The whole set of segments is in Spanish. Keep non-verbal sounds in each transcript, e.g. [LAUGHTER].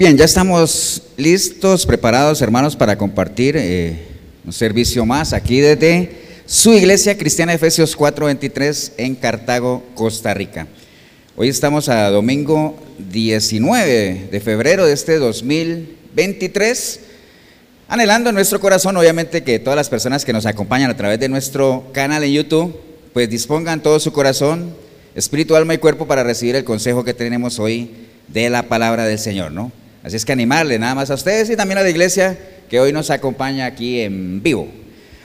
Bien, ya estamos listos, preparados, hermanos, para compartir eh, un servicio más aquí desde su iglesia cristiana Efesios 4:23 en Cartago, Costa Rica. Hoy estamos a domingo 19 de febrero de este 2023, anhelando en nuestro corazón, obviamente, que todas las personas que nos acompañan a través de nuestro canal en YouTube, pues dispongan todo su corazón, espíritu, alma y cuerpo para recibir el consejo que tenemos hoy de la palabra del Señor, ¿no? Así es que animarle nada más a ustedes y también a la iglesia que hoy nos acompaña aquí en vivo.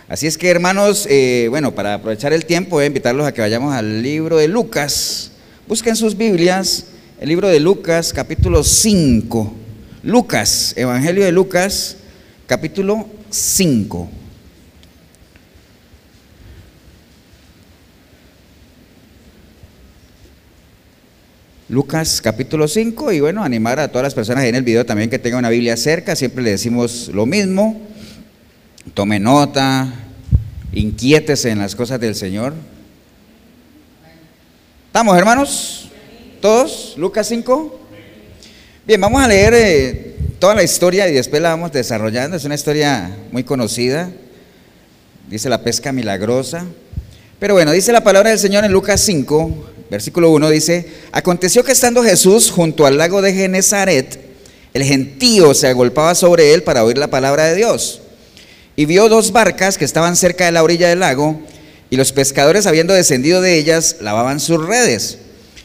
Así es que hermanos, eh, bueno, para aprovechar el tiempo voy a invitarlos a que vayamos al libro de Lucas. Busquen sus Biblias, el libro de Lucas, capítulo 5. Lucas, Evangelio de Lucas, capítulo 5. Lucas capítulo 5 y bueno, animar a todas las personas en el video también que tengan una Biblia cerca, siempre le decimos lo mismo, tome nota, inquiétese en las cosas del Señor. ¿Estamos hermanos? ¿Todos? Lucas 5. Bien, vamos a leer eh, toda la historia y después la vamos desarrollando, es una historia muy conocida, dice la pesca milagrosa, pero bueno, dice la palabra del Señor en Lucas 5, Versículo 1 dice, aconteció que estando Jesús junto al lago de Genezaret, el gentío se agolpaba sobre él para oír la palabra de Dios. Y vio dos barcas que estaban cerca de la orilla del lago, y los pescadores, habiendo descendido de ellas, lavaban sus redes.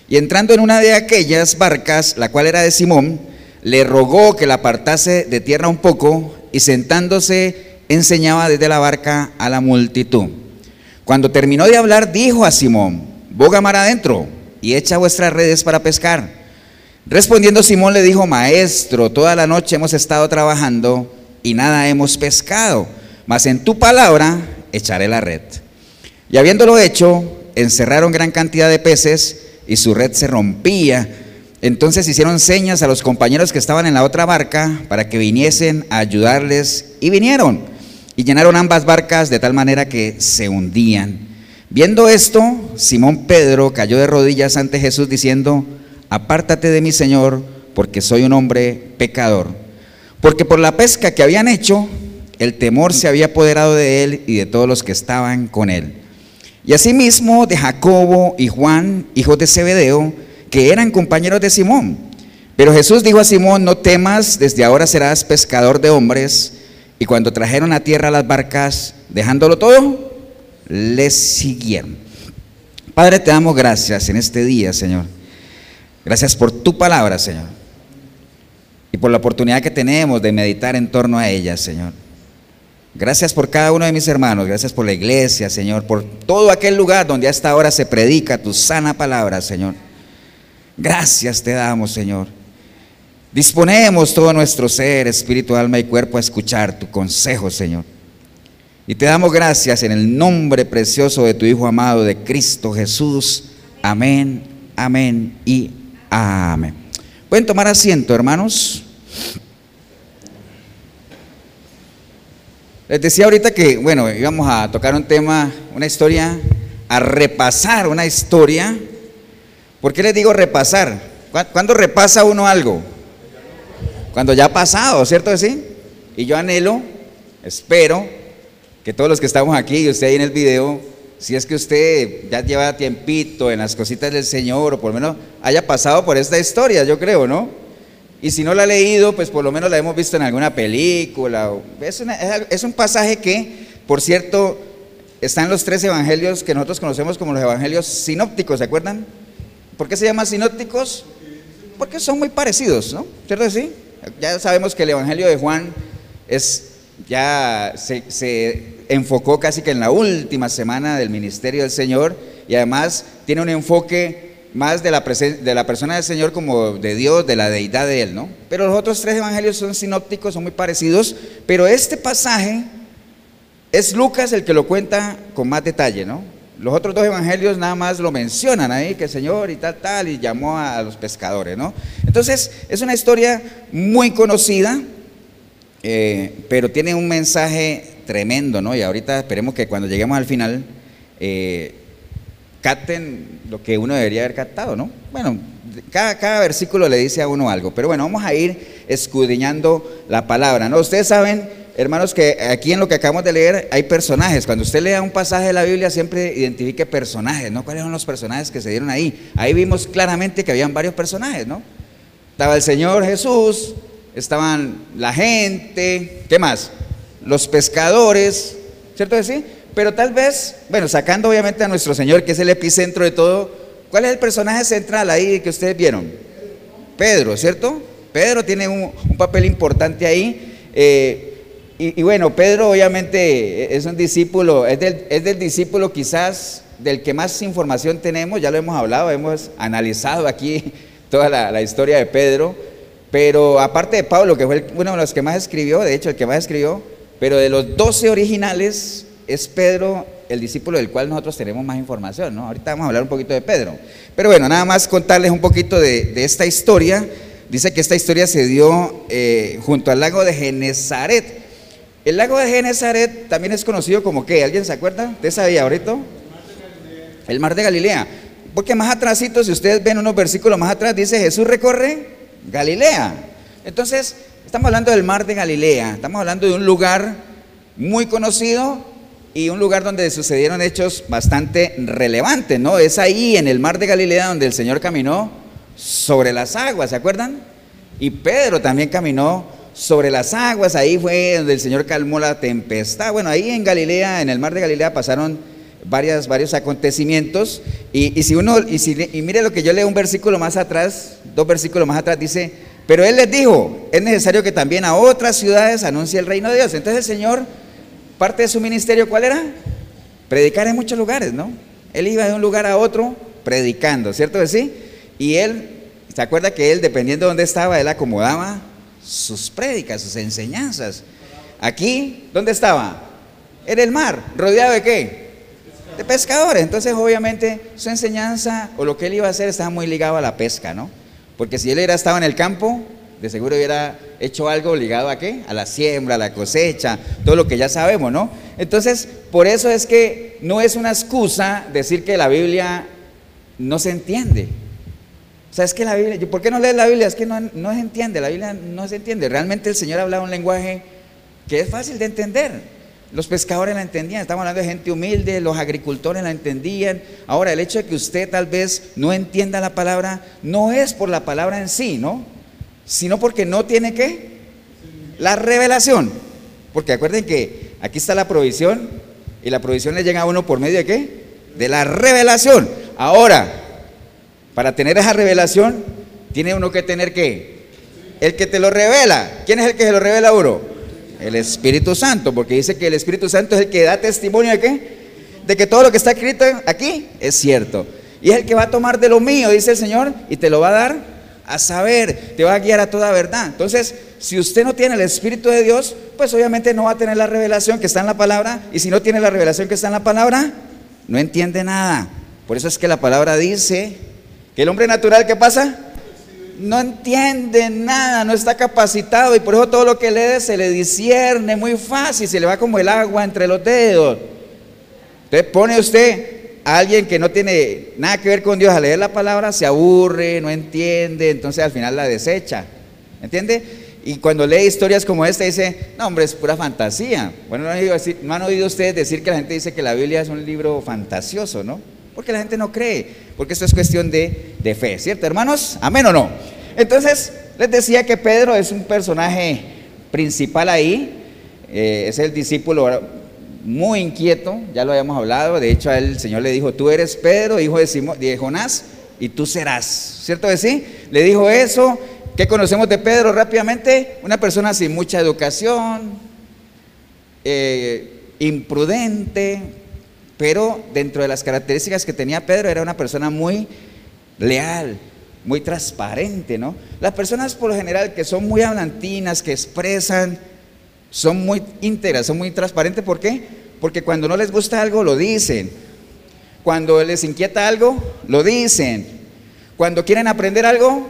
Y entrando en una de aquellas barcas, la cual era de Simón, le rogó que la apartase de tierra un poco, y sentándose enseñaba desde la barca a la multitud. Cuando terminó de hablar, dijo a Simón, boga mar adentro y echa vuestras redes para pescar. Respondiendo Simón le dijo, Maestro, toda la noche hemos estado trabajando y nada hemos pescado, mas en tu palabra echaré la red. Y habiéndolo hecho, encerraron gran cantidad de peces y su red se rompía. Entonces hicieron señas a los compañeros que estaban en la otra barca para que viniesen a ayudarles y vinieron. Y llenaron ambas barcas de tal manera que se hundían. Viendo esto, Simón Pedro cayó de rodillas ante Jesús diciendo, apártate de mí, Señor, porque soy un hombre pecador. Porque por la pesca que habían hecho, el temor se había apoderado de él y de todos los que estaban con él. Y asimismo de Jacobo y Juan, hijos de Zebedeo, que eran compañeros de Simón. Pero Jesús dijo a Simón, no temas, desde ahora serás pescador de hombres. Y cuando trajeron a tierra las barcas, dejándolo todo, les siguieron. Padre, te damos gracias en este día, Señor. Gracias por tu palabra, Señor. Y por la oportunidad que tenemos de meditar en torno a ella, Señor. Gracias por cada uno de mis hermanos, gracias por la iglesia, Señor, por todo aquel lugar donde a esta hora se predica tu sana palabra, Señor. Gracias te damos, Señor. Disponemos todo nuestro ser, espíritu, alma y cuerpo a escuchar tu consejo, Señor. Y te damos gracias en el nombre precioso de tu Hijo amado, de Cristo Jesús. Amén, amén y amén. Pueden tomar asiento, hermanos. Les decía ahorita que, bueno, íbamos a tocar un tema, una historia, a repasar una historia. ¿Por qué les digo repasar? ¿Cuándo repasa uno algo? Cuando ya ha pasado, ¿cierto? ¿Sí? Y yo anhelo, espero que todos los que estamos aquí y usted ahí en el video, si es que usted ya lleva tiempito en las cositas del Señor o por lo menos haya pasado por esta historia, yo creo, ¿no? Y si no la ha leído, pues por lo menos la hemos visto en alguna película. Es, es un pasaje que, por cierto, está en los tres evangelios que nosotros conocemos como los evangelios sinópticos, ¿se acuerdan? ¿Por qué se llaman sinópticos? Porque son muy parecidos, ¿no? ¿Cierto que sí? Ya sabemos que el evangelio de Juan es ya se, enfocó casi que en la última semana del ministerio del Señor y además tiene un enfoque más de la, de la persona del Señor como de Dios, de la deidad de Él, ¿no? Pero los otros tres evangelios son sinópticos, son muy parecidos, pero este pasaje es Lucas el que lo cuenta con más detalle, ¿no? Los otros dos evangelios nada más lo mencionan ahí, que el Señor y tal, tal, y llamó a los pescadores, ¿no? Entonces, es una historia muy conocida, eh, pero tiene un mensaje tremendo, ¿no? Y ahorita esperemos que cuando lleguemos al final eh, capten lo que uno debería haber captado, ¿no? Bueno, cada, versículo le dice a uno algo, pero bueno, vamos a ir escudriñando la palabra. ¿no? Ustedes saben, hermanos, que aquí en lo que acabamos de leer hay personajes. Cuando usted lea un pasaje de la Biblia, siempre identifique personajes, ¿no? ¿Cuáles son los personajes que se dieron ahí? Ahí vimos claramente que habían varios personajes, ¿no? Estaba el Señor Jesús, estaban la gente, ¿qué más? Los pescadores, ¿cierto que sí? Pero tal vez, bueno, sacando obviamente a nuestro Señor, que es el epicentro de todo, ¿cuál es el personaje central ahí que ustedes vieron? Pedro, ¿cierto? Pedro tiene un, papel importante ahí. Eh, y, bueno, Pedro obviamente es un discípulo, es del, es del discípulo quizás del que más información tenemos, ya lo hemos hablado, hemos analizado aquí [LAUGHS] toda la, historia de Pedro, pero aparte de Pablo, que fue uno de los que más escribió, de hecho el que más escribió, pero de los doce originales es Pedro el discípulo del cual nosotros tenemos más información, ¿no? Ahorita vamos a hablar un poquito de Pedro. Pero bueno, nada más contarles un poquito de, esta historia. Dice que esta historia se dio eh, junto al lago de Genezaret. El lago de Genezaret también es conocido como qué, ¿alguien se acuerda? ¿Usted sabía ahorita? El mar de Galilea. Porque más atrásito, si ustedes ven unos versículos más atrás, dice Jesús recorre Galilea. Entonces, estamos hablando del mar de Galilea, estamos hablando de un lugar muy conocido y un lugar donde sucedieron hechos bastante relevantes, ¿no? Es ahí en el mar de Galilea donde el Señor caminó sobre las aguas, ¿se acuerdan? Y Pedro también caminó sobre las aguas, ahí fue donde el Señor calmó la tempestad. Bueno, ahí en Galilea, en el mar de Galilea pasaron varias, varios acontecimientos. Y, si uno, y, si, y mire lo que yo leo un versículo más atrás, dos versículos más atrás, dice, pero él les dijo, es necesario que también a otras ciudades anuncie el reino de Dios. Entonces el Señor, parte de su ministerio, ¿cuál era? Predicar en muchos lugares, ¿no? Él iba de un lugar a otro predicando, ¿cierto que sí? Y él, ¿se acuerda que él, dependiendo de dónde estaba, él acomodaba sus prédicas, sus enseñanzas? Aquí, ¿dónde estaba? En el mar, rodeado de qué? De pescadores. Entonces, obviamente, su enseñanza o lo que él iba a hacer estaba muy ligado a la pesca, ¿no? Porque si él hubiera estado en el campo, de seguro hubiera hecho algo ligado a qué? A la siembra, a la cosecha, todo lo que ya sabemos, ¿no? Entonces, por eso es que no es una excusa decir que la Biblia no se entiende. O sea, es que la Biblia, ¿por qué no lees la Biblia? Es que no, no se entiende, la Biblia no se entiende. Realmente el Señor hablaba un lenguaje que es fácil de entender. Los pescadores la entendían, estamos hablando de gente humilde, los agricultores la entendían. Ahora, el hecho de que usted tal vez no entienda la palabra, no es por la palabra en sí, ¿no? Sino porque no tiene qué? La revelación. Porque acuerden que aquí está la provisión y la provisión le llega a uno por medio de qué? De la revelación. Ahora, para tener esa revelación, tiene uno que tener qué? El que te lo revela. ¿Quién es el que se lo revela a uno? El Espíritu Santo, porque dice que el Espíritu Santo es el que da testimonio de qué? De que todo lo que está escrito aquí es cierto. Y es el que va a tomar de lo mío, dice el Señor, y te lo va a dar a saber, te va a guiar a toda verdad. Entonces, si usted no tiene el Espíritu de Dios, pues obviamente no va a tener la revelación que está en la palabra. Y si no tiene la revelación que está en la palabra, no entiende nada. Por eso es que la palabra dice que el hombre natural, ¿qué pasa? No entiende nada, no está capacitado y por eso todo lo que lee se le discierne muy fácil, se le va como el agua entre los dedos. Entonces pone usted a alguien que no tiene nada que ver con Dios a leer la palabra, se aburre, no entiende, entonces al final la desecha. ¿Entiende? Y cuando lee historias como esta dice, no hombre, es pura fantasía. Bueno, no han, oído, no han oído ustedes decir que la gente dice que la Biblia es un libro fantasioso, ¿no? Porque la gente no cree, porque esto es cuestión de, fe, ¿cierto, hermanos? ¿Amén o no? Entonces, les decía que Pedro es un personaje principal ahí, eh, es el discípulo muy inquieto, ya lo habíamos hablado, de hecho el Señor le dijo, tú eres Pedro, hijo de, de Jonás, y tú serás, ¿cierto que sí? Le dijo eso, ¿qué conocemos de Pedro rápidamente? Una persona sin mucha educación, eh, imprudente, pero dentro de las características que tenía Pedro era una persona muy leal, muy transparente, ¿no? Las personas por lo general que son muy hablantinas, que expresan, son muy íntegras, son muy transparentes. ¿Por qué? Porque cuando no les gusta algo, lo dicen. Cuando les inquieta algo, lo dicen. Cuando quieren aprender algo,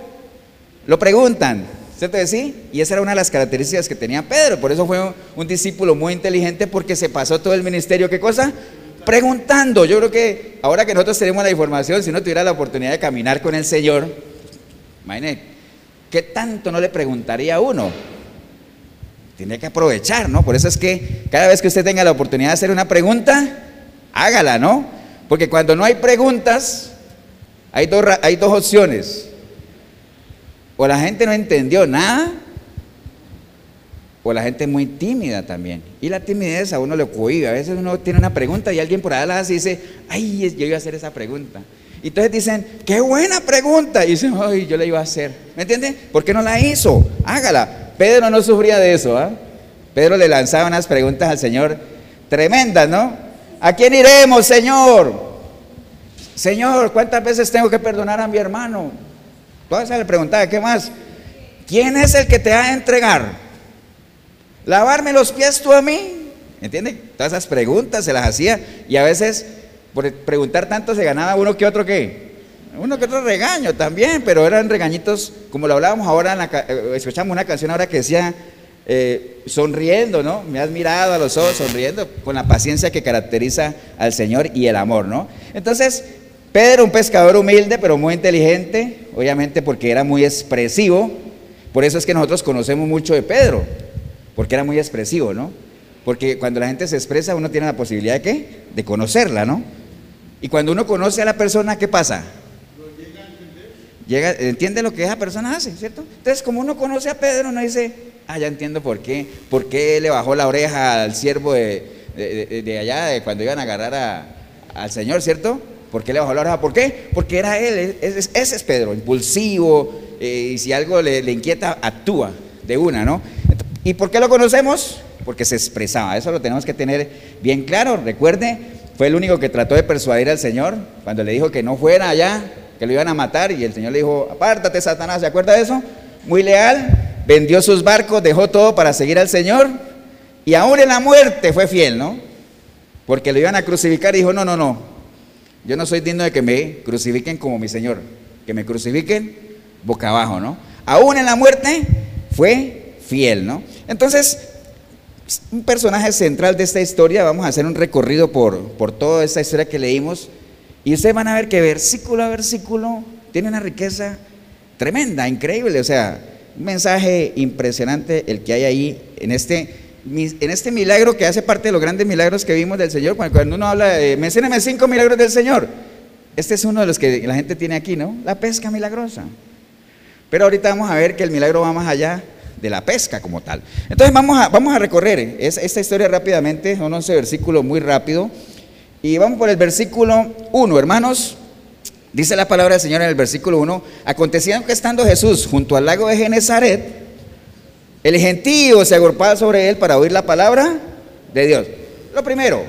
lo preguntan. ¿Cierto que sí? Y esa era una de las características que tenía Pedro. Por eso fue un discípulo muy inteligente porque se pasó todo el ministerio. ¿Qué cosa? Preguntando. Yo creo que ahora que nosotros tenemos la información, si uno tuviera la oportunidad de caminar con el Señor, ¿qué tanto no le preguntaría a uno? Tiene que aprovechar, ¿no? Por eso es que cada vez que usted tenga la oportunidad de hacer una pregunta, hágala, ¿no? Porque cuando no hay preguntas, hay dos, hay dos opciones. O la gente no entendió nada, o la gente es muy tímida también. Y la timidez a uno le cohibe. A veces uno tiene una pregunta y alguien por allá la hace y dice, ay, yo iba a hacer esa pregunta. Y entonces dicen, qué buena pregunta. Y dicen, ay, yo la iba a hacer. ¿Me entiende? ¿Por qué no la hizo? Hágala. Pedro no sufría de eso. ¿ah? Pedro le lanzaba unas preguntas al Señor tremendas, ¿no? ¿A quién iremos, Señor? Señor, ¿cuántas veces tengo que perdonar a mi hermano? Todas le preguntaba, ¿qué más? ¿Quién es el que te va a entregar? Lavarme los pies tú a mí. ¿Entiende? Todas esas preguntas se las hacía y a veces por preguntar tanto se ganaba uno que otro qué. Uno que otro regaño también, pero eran regañitos, como lo hablábamos ahora, eh, escuchamos una canción ahora que decía, eh, sonriendo, ¿no? Me has mirado a los ojos, sonriendo, con la paciencia que caracteriza al Señor y el amor, ¿no? Entonces, Pedro, un pescador humilde, pero muy inteligente, obviamente porque era muy expresivo, por eso es que nosotros conocemos mucho de Pedro, porque era muy expresivo, ¿no? Porque cuando la gente se expresa, uno tiene la posibilidad de qué? De conocerla, ¿no? Y cuando uno conoce a la persona, ¿qué pasa? Llega, entiende lo que esa persona hace, ¿cierto? Entonces, como uno conoce a Pedro, uno dice, ah, ya entiendo por qué, por qué le bajó la oreja al siervo de, allá, de cuando iban a agarrar al Señor, ¿cierto? ¿Por qué le bajó la oreja? ¿Por qué? Porque era él, ese es, Pedro, impulsivo, eh, y si algo le, le inquieta, actúa de una, ¿no? ¿Y por qué lo conocemos? Porque se expresaba, eso lo tenemos que tener bien claro. Recuerde, fue el único que trató de persuadir al Señor cuando le dijo que no fuera allá, que lo iban a matar, y el Señor le dijo, apártate Satanás, ¿se acuerda de eso? Muy leal, vendió sus barcos, dejó todo para seguir al Señor, y aún en la muerte fue fiel, ¿no? Porque lo iban a crucificar y dijo, no, no, no, yo no soy digno de que me crucifiquen como mi Señor, que me crucifiquen boca abajo, ¿no? Aún en la muerte fue fiel, ¿no? Entonces, un personaje central de esta historia, vamos a hacer un recorrido por, por toda esta historia que leímos, y ustedes van a ver que versículo a versículo tiene una riqueza tremenda, increíble, o sea, un mensaje impresionante el que hay ahí en este, en este milagro que hace parte de los grandes milagros que vimos del Señor. Cuando uno habla de, mencióneme cinco milagros del Señor, este es uno de los que la gente tiene aquí, ¿no? La pesca milagrosa. Pero ahorita vamos a ver que el milagro va más allá de la pesca como tal. Entonces vamos a, vamos a recorrer esta historia rápidamente, son 11 versículos muy rápido. Y vamos por el versículo 1, hermanos. Dice la palabra del Señor en el versículo 1, aconteciendo que estando Jesús junto al lago de Genezaret, el gentío se agolpaba sobre él para oír la palabra de Dios. Lo primero,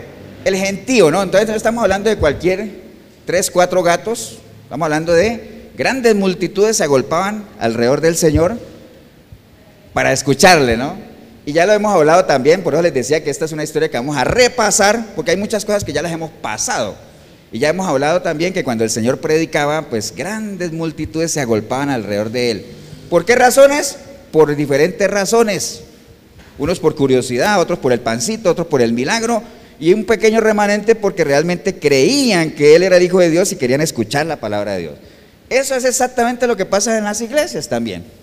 el gentío, ¿no? Entonces no estamos hablando de cualquier tres, cuatro gatos, estamos hablando de grandes multitudes se agolpaban alrededor del Señor para escucharle, ¿no? Y ya lo hemos hablado también, por eso les decía que esta es una historia que vamos a repasar, porque hay muchas cosas que ya las hemos pasado. Y ya hemos hablado también que cuando el Señor predicaba, pues grandes multitudes se agolpaban alrededor de él. ¿Por qué razones? Por diferentes razones. Unos por curiosidad, otros por el pancito, otros por el milagro, y un pequeño remanente porque realmente creían que Él era el Hijo de Dios y querían escuchar la palabra de Dios. Eso es exactamente lo que pasa en las iglesias también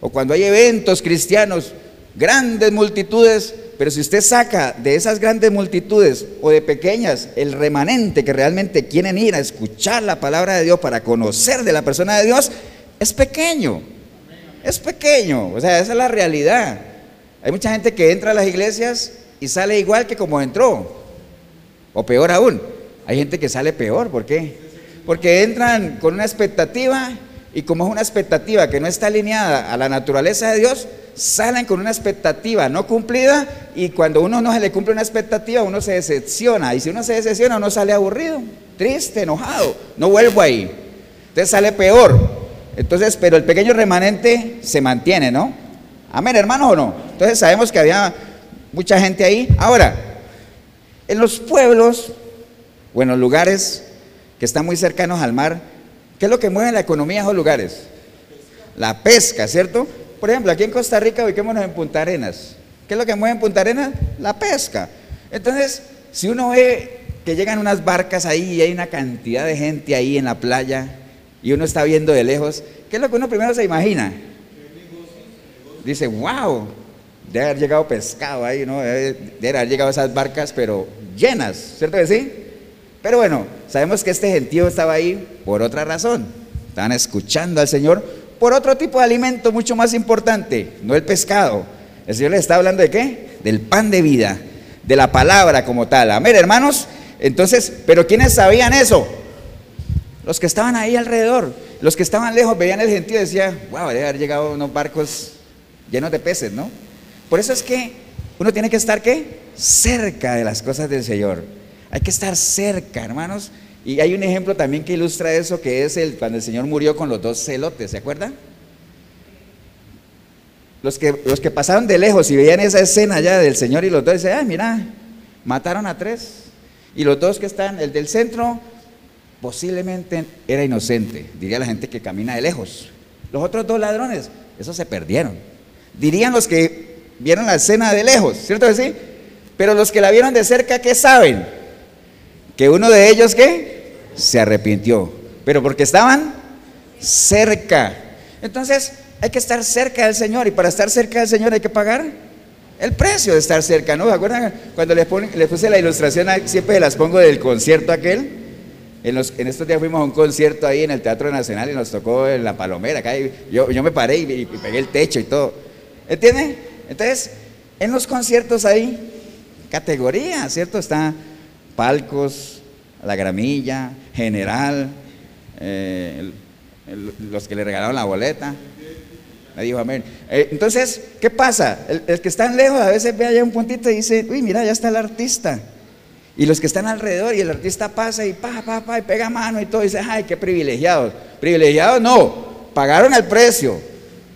o cuando hay eventos cristianos, grandes multitudes, pero si usted saca de esas grandes multitudes o de pequeñas el remanente que realmente quieren ir a escuchar la palabra de Dios para conocer de la persona de Dios, es pequeño. Es pequeño, o sea, esa es la realidad. Hay mucha gente que entra a las iglesias y sale igual que como entró, o peor aún, hay gente que sale peor, ¿por qué? Porque entran con una expectativa y como es una expectativa que no está alineada a la naturaleza de Dios, salen con una expectativa no cumplida y cuando uno no se le cumple una expectativa, uno se decepciona. Y si uno se decepciona, uno sale aburrido, triste, enojado, no vuelvo ahí. Entonces sale peor. Entonces, pero el pequeño remanente se mantiene, ¿no? Amén, hermanos o no. Entonces sabemos que había mucha gente ahí. Ahora, en los pueblos o en los lugares que están muy cercanos al mar, ¿Qué es lo que mueve la economía en esos lugares? La pesca, ¿cierto? Por ejemplo, aquí en Costa Rica, ubiquémonos en Punta Arenas. ¿Qué es lo que mueve en Punta Arenas? La pesca. Entonces, si uno ve que llegan unas barcas ahí y hay una cantidad de gente ahí en la playa, y uno está viendo de lejos, ¿qué es lo que uno primero se imagina? Dice, wow, debe haber llegado pescado ahí, ¿no? Debe, haber llegado esas barcas, pero llenas, ¿cierto que sí? Pero bueno, sabemos que este gentío estaba ahí por otra razón. Estaban escuchando al Señor por otro tipo de alimento mucho más importante, no el pescado. El Señor les está hablando de qué? Del pan de vida, de la palabra como tal. Amén, hermanos. Entonces, pero ¿quiénes sabían eso? Los que estaban ahí alrededor, los que estaban lejos veían el gentío y decían, wow, debe haber llegado unos barcos llenos de peces, ¿no? Por eso es que uno tiene que estar, ¿qué? Cerca de las cosas del Señor. Hay que estar cerca, hermanos. Y hay un ejemplo también que ilustra eso, que es el, cuando el Señor murió con los dos celotes, ¿se acuerdan? Los que, los que pasaron de lejos y veían esa escena ya del Señor y los dos dicen, ay, mira, mataron a tres. Y los dos que están, el del centro, posiblemente era inocente, diría la gente que camina de lejos. Los otros dos ladrones, esos se perdieron. Dirían los que vieron la escena de lejos, ¿cierto que sí? Pero los que la vieron de cerca, ¿qué saben? Que uno de ellos, ¿qué? Se arrepintió. Pero porque estaban cerca. Entonces, hay que estar cerca del Señor. Y para estar cerca del Señor hay que pagar el precio de estar cerca. ¿No? ¿Se acuerdan? Cuando les, puse la ilustración, siempre las pongo del concierto aquel. En, estos días fuimos a un concierto ahí en el Teatro Nacional y nos tocó en la Palomera. Acá, yo, yo me paré y, y pegué el techo y todo. ¿Entienden? Entonces, en los conciertos hay categorías, ¿cierto? Está palcos, la gramilla, general, eh, los que le regalaron la boleta. Me dijo amén. Eh, entonces, ¿qué pasa? El, que está lejos a veces ve allá un puntito y dice, uy, mira, ya está el artista. Y los que están alrededor y el artista pasa y pa, pa, pa, y pega mano y todo, y dice, ay, qué privilegiados. Privilegiados no, pagaron el precio,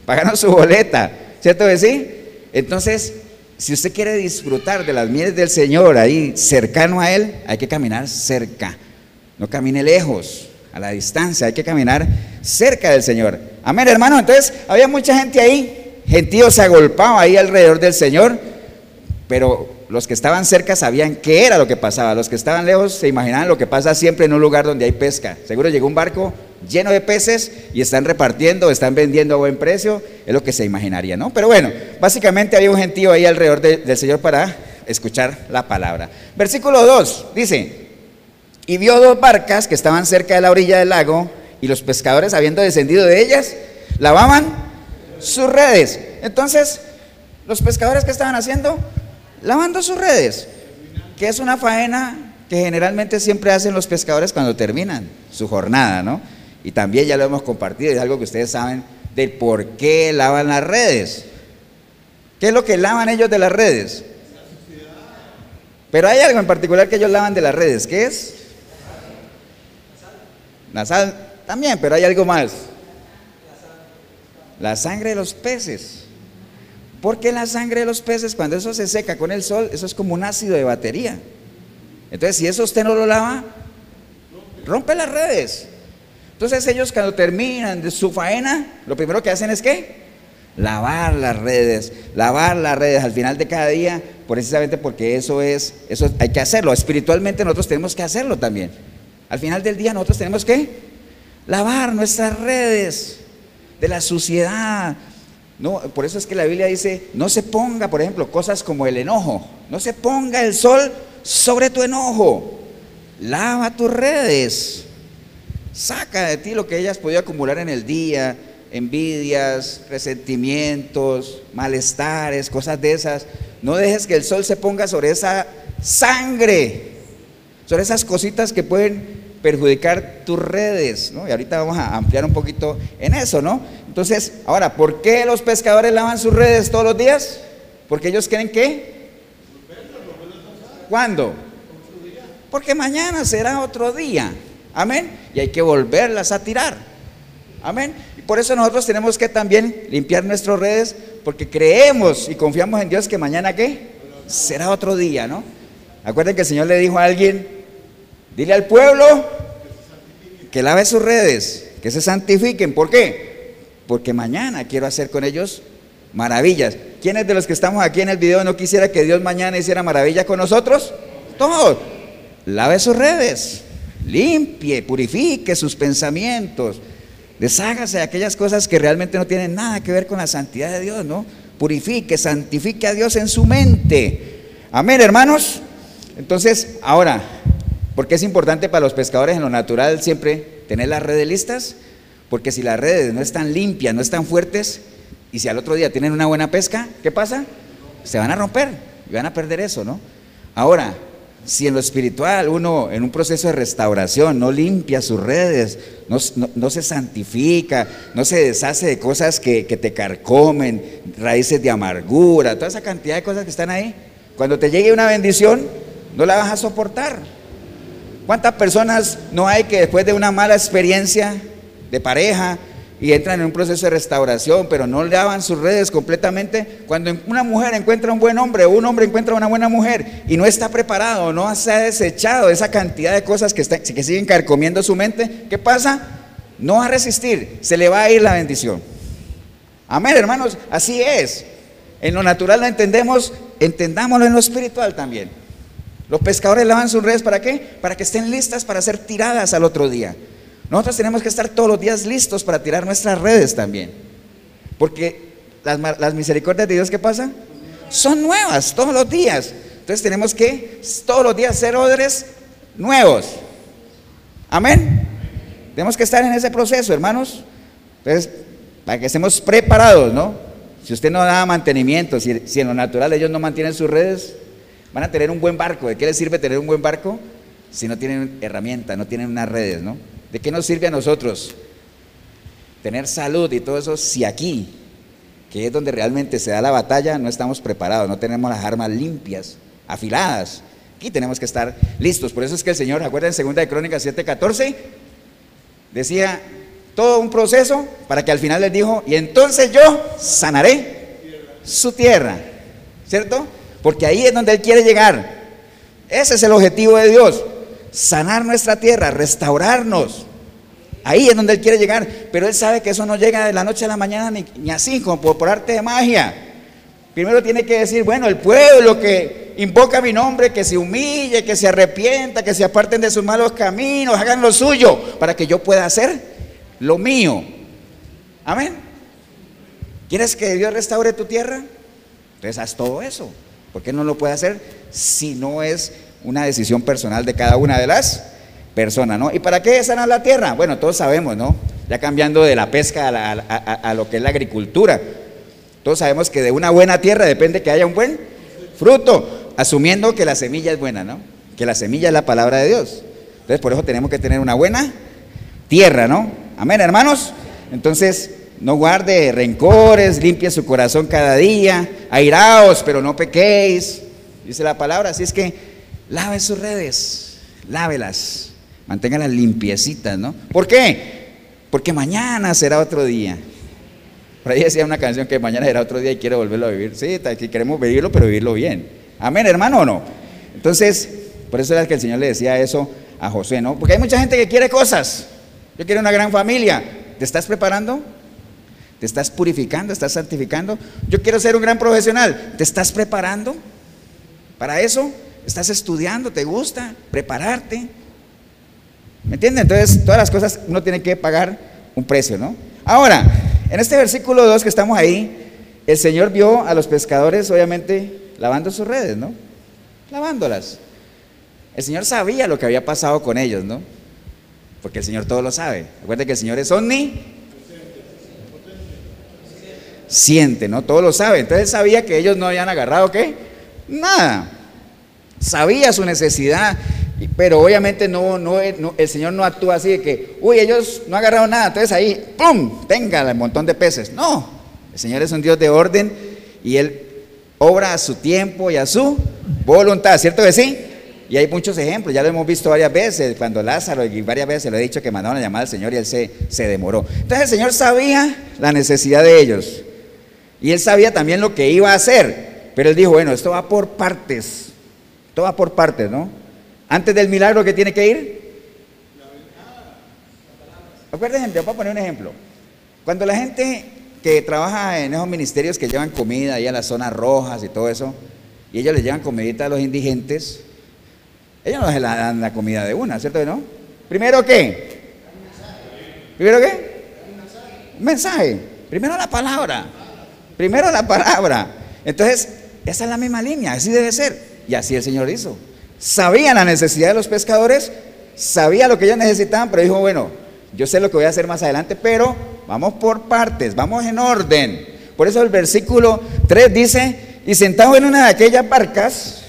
pagaron su boleta. ¿Cierto que sí? Entonces, si usted quiere disfrutar de las mieles del Señor ahí cercano a Él, hay que caminar cerca. No camine lejos, a la distancia, hay que caminar cerca del Señor. Amén, hermano. Entonces, había mucha gente ahí, gentío se agolpaba ahí alrededor del Señor, pero los que estaban cerca sabían qué era lo que pasaba. Los que estaban lejos se imaginaban lo que pasa siempre en un lugar donde hay pesca. Seguro llegó un barco lleno de peces y están repartiendo, están vendiendo a buen precio. Es lo que se imaginaría, ¿no? Pero bueno, básicamente había un gentío ahí alrededor del Señor para escuchar la palabra. Versículo 2 dice, y vio dos barcas que estaban cerca de la orilla del lago y los pescadores habiendo descendido de ellas, lavaban sus redes. Entonces, los pescadores que estaban haciendo lavando sus redes, que es una faena que generalmente siempre hacen los pescadores cuando terminan su jornada, ¿no? Y también ya lo hemos compartido, es algo que ustedes saben del por qué lavan las redes. ¿Qué es lo que lavan ellos de las redes? Pero hay algo en particular que ellos lavan de las redes, ¿qué es? La sal también, pero hay algo más. La sangre de los peces. Porque la sangre de los peces, cuando eso se seca con el sol, eso es como un ácido de batería. Entonces, si eso usted no lo lava, rompe las redes. Entonces ellos cuando terminan de su faena, lo primero que hacen es qué? Lavar las redes, lavar las redes al final de cada día, precisamente porque eso es, eso hay que hacerlo. Espiritualmente nosotros tenemos que hacerlo también. Al final del día nosotros tenemos que lavar nuestras redes de la suciedad, no, por eso es que la Biblia dice, no se ponga, por ejemplo, cosas como el enojo. No se ponga el sol sobre tu enojo. Lava tus redes. Saca de ti lo que hayas podido acumular en el día, envidias, resentimientos, malestares, cosas de esas. No dejes que el sol se ponga sobre esa sangre, sobre esas cositas que pueden perjudicar tus redes, ¿no? Y ahorita vamos a ampliar un poquito en eso, ¿no? Entonces, ahora, ¿por qué los pescadores lavan sus redes todos los días? Porque ellos creen que... ¿Cuándo? Porque mañana será otro día. Amén. Y hay que volverlas a tirar. Amén. Y por eso nosotros tenemos que también limpiar nuestras redes, porque creemos y confiamos en Dios que mañana qué? Será otro día, ¿no? Acuerden que el Señor le dijo a alguien, dile al pueblo que lave sus redes, que se santifiquen. ¿Por qué? porque mañana quiero hacer con ellos maravillas. ¿Quiénes de los que estamos aquí en el video no quisiera que Dios mañana hiciera maravillas con nosotros? Todos. Lave sus redes, limpie, purifique sus pensamientos, Deshágase de aquellas cosas que realmente no tienen nada que ver con la santidad de Dios, ¿no? Purifique, santifique a Dios en su mente. Amén, hermanos. Entonces, ahora, ¿por qué es importante para los pescadores en lo natural siempre tener las redes listas? Porque si las redes no están limpias, no están fuertes, y si al otro día tienen una buena pesca, ¿qué pasa? Se van a romper y van a perder eso, ¿no? Ahora, si en lo espiritual uno en un proceso de restauración no limpia sus redes, no, se santifica, no se deshace de cosas que, que, te carcomen, raíces de amargura, toda esa cantidad de cosas que están ahí, cuando te llegue una bendición, no la vas a soportar. ¿Cuántas personas no hay que después de una mala experiencia de pareja, y entran en un proceso de restauración, pero no lavan sus redes completamente. Cuando una mujer encuentra un buen hombre o un hombre encuentra una buena mujer y no está preparado, no se ha desechado esa cantidad de cosas que, que siguen carcomiendo su mente, ¿qué pasa? No va a resistir, se le va a ir la bendición. Amén, hermanos, así es. En lo natural lo entendemos, entendámoslo en lo espiritual también. Los pescadores lavan sus redes para qué? Para que estén listas para ser tiradas al otro día. Nosotros tenemos que estar todos los días listos para tirar nuestras redes también. Porque las, misericordias de Dios, ¿qué pasa? Son nuevas todos los días. Entonces tenemos que todos los días ser odres nuevos. Amén. Tenemos que estar en ese proceso, hermanos. Entonces, para que estemos preparados, ¿no? Si usted no da mantenimiento, si, si en lo natural ellos no mantienen sus redes, van a tener un buen barco. ¿De qué les sirve tener un buen barco si no tienen herramientas, no tienen unas redes, ¿no? ¿De qué nos sirve a nosotros tener salud y todo eso si aquí, que es donde realmente se da la batalla, no estamos preparados, no tenemos las armas limpias, afiladas? Aquí tenemos que estar listos. Por eso es que el Señor, acuerdan en 2 de Crónicas 7:14, decía todo un proceso para que al final les dijo, y entonces yo sanaré su tierra, ¿cierto? Porque ahí es donde Él quiere llegar. Ese es el objetivo de Dios sanar nuestra tierra, restaurarnos. Ahí es donde Él quiere llegar, pero Él sabe que eso no llega de la noche a la mañana ni, así, como por, arte de magia. Primero tiene que decir, bueno, el pueblo que invoca mi nombre, que se humille, que se arrepienta, que se aparten de sus malos caminos, hagan lo suyo, para que yo pueda hacer lo mío. Amén. ¿Quieres que Dios restaure tu tierra? Entonces haz todo eso. ¿Por qué no lo puede hacer si no es una decisión personal de cada una de las personas, ¿no? ¿Y para qué sanar la tierra? Bueno, todos sabemos, ¿no? Ya cambiando de la pesca a, lo que es la agricultura. Todos sabemos que de una buena tierra depende que haya un buen fruto, asumiendo que la semilla es buena, ¿no? Que la semilla es la palabra de Dios. Entonces, por eso tenemos que tener una buena tierra, ¿no? Amén, hermanos. Entonces, no guarde rencores, limpie su corazón cada día, airaos, pero no pequéis, dice la palabra. Así es que lave sus redes, lávelas, manténganlas limpiecitas, ¿no? ¿Por qué? Porque mañana será otro día. Por ahí decía una canción que mañana será otro día y quiero volverlo a vivir. Sí, que queremos vivirlo, pero vivirlo bien. Amén, hermano, ¿o no? Entonces, por eso era que el Señor le decía eso a José, ¿no? Porque hay mucha gente que quiere cosas. Yo quiero una gran familia. ¿Te estás preparando? ¿Te estás purificando? ¿Estás santificando? Yo quiero ser un gran profesional. ¿Te estás preparando para eso? Estás estudiando, te gusta prepararte. ¿Me entienden? Entonces, todas las cosas uno tiene que pagar un precio, ¿no? Ahora, en este versículo 2 que estamos ahí, el Señor vio a los pescadores, obviamente, lavando sus redes, ¿no? Lavándolas. El Señor sabía lo que había pasado con ellos, ¿no? Porque el Señor todo lo sabe. Recuerden que el Señor es omni. Siente, ¿no? Todo lo sabe. Entonces sabía que ellos no habían agarrado, ¿qué? Nada sabía su necesidad, pero obviamente no, el Señor no actúa así de que, uy, ellos no agarraron nada, entonces ahí, ¡pum!, tenga el montón de peces. No, el Señor es un Dios de orden y Él obra a su tiempo y a su voluntad, ¿cierto que sí? Y hay muchos ejemplos, ya lo hemos visto varias veces, cuando Lázaro, y varias veces se lo he dicho que mandaron a llamar al Señor y Él se, se demoró. Entonces el Señor sabía la necesidad de ellos y Él sabía también lo que iba a hacer, pero Él dijo, bueno, esto va por partes, todo va por partes, ¿no? Antes del milagro que tiene que ir. Acuérdense, voy a poner un ejemplo. Cuando la gente que trabaja en esos ministerios que llevan comida ahí a las zonas rojas y todo eso, y ellos le llevan comidita a los indigentes, ellos no se la dan la comida de una, ¿cierto? ¿No? ¿Primero qué? ¿Primero qué? mensaje. Primero la palabra. Primero la palabra. Entonces, esa es la misma línea, así debe ser. Y así el Señor hizo. Sabía la necesidad de los pescadores, sabía lo que ellos necesitaban, pero dijo, bueno, yo sé lo que voy a hacer más adelante, pero vamos por partes, vamos en orden. Por eso el versículo 3 dice, y sentado en una de aquellas barcas,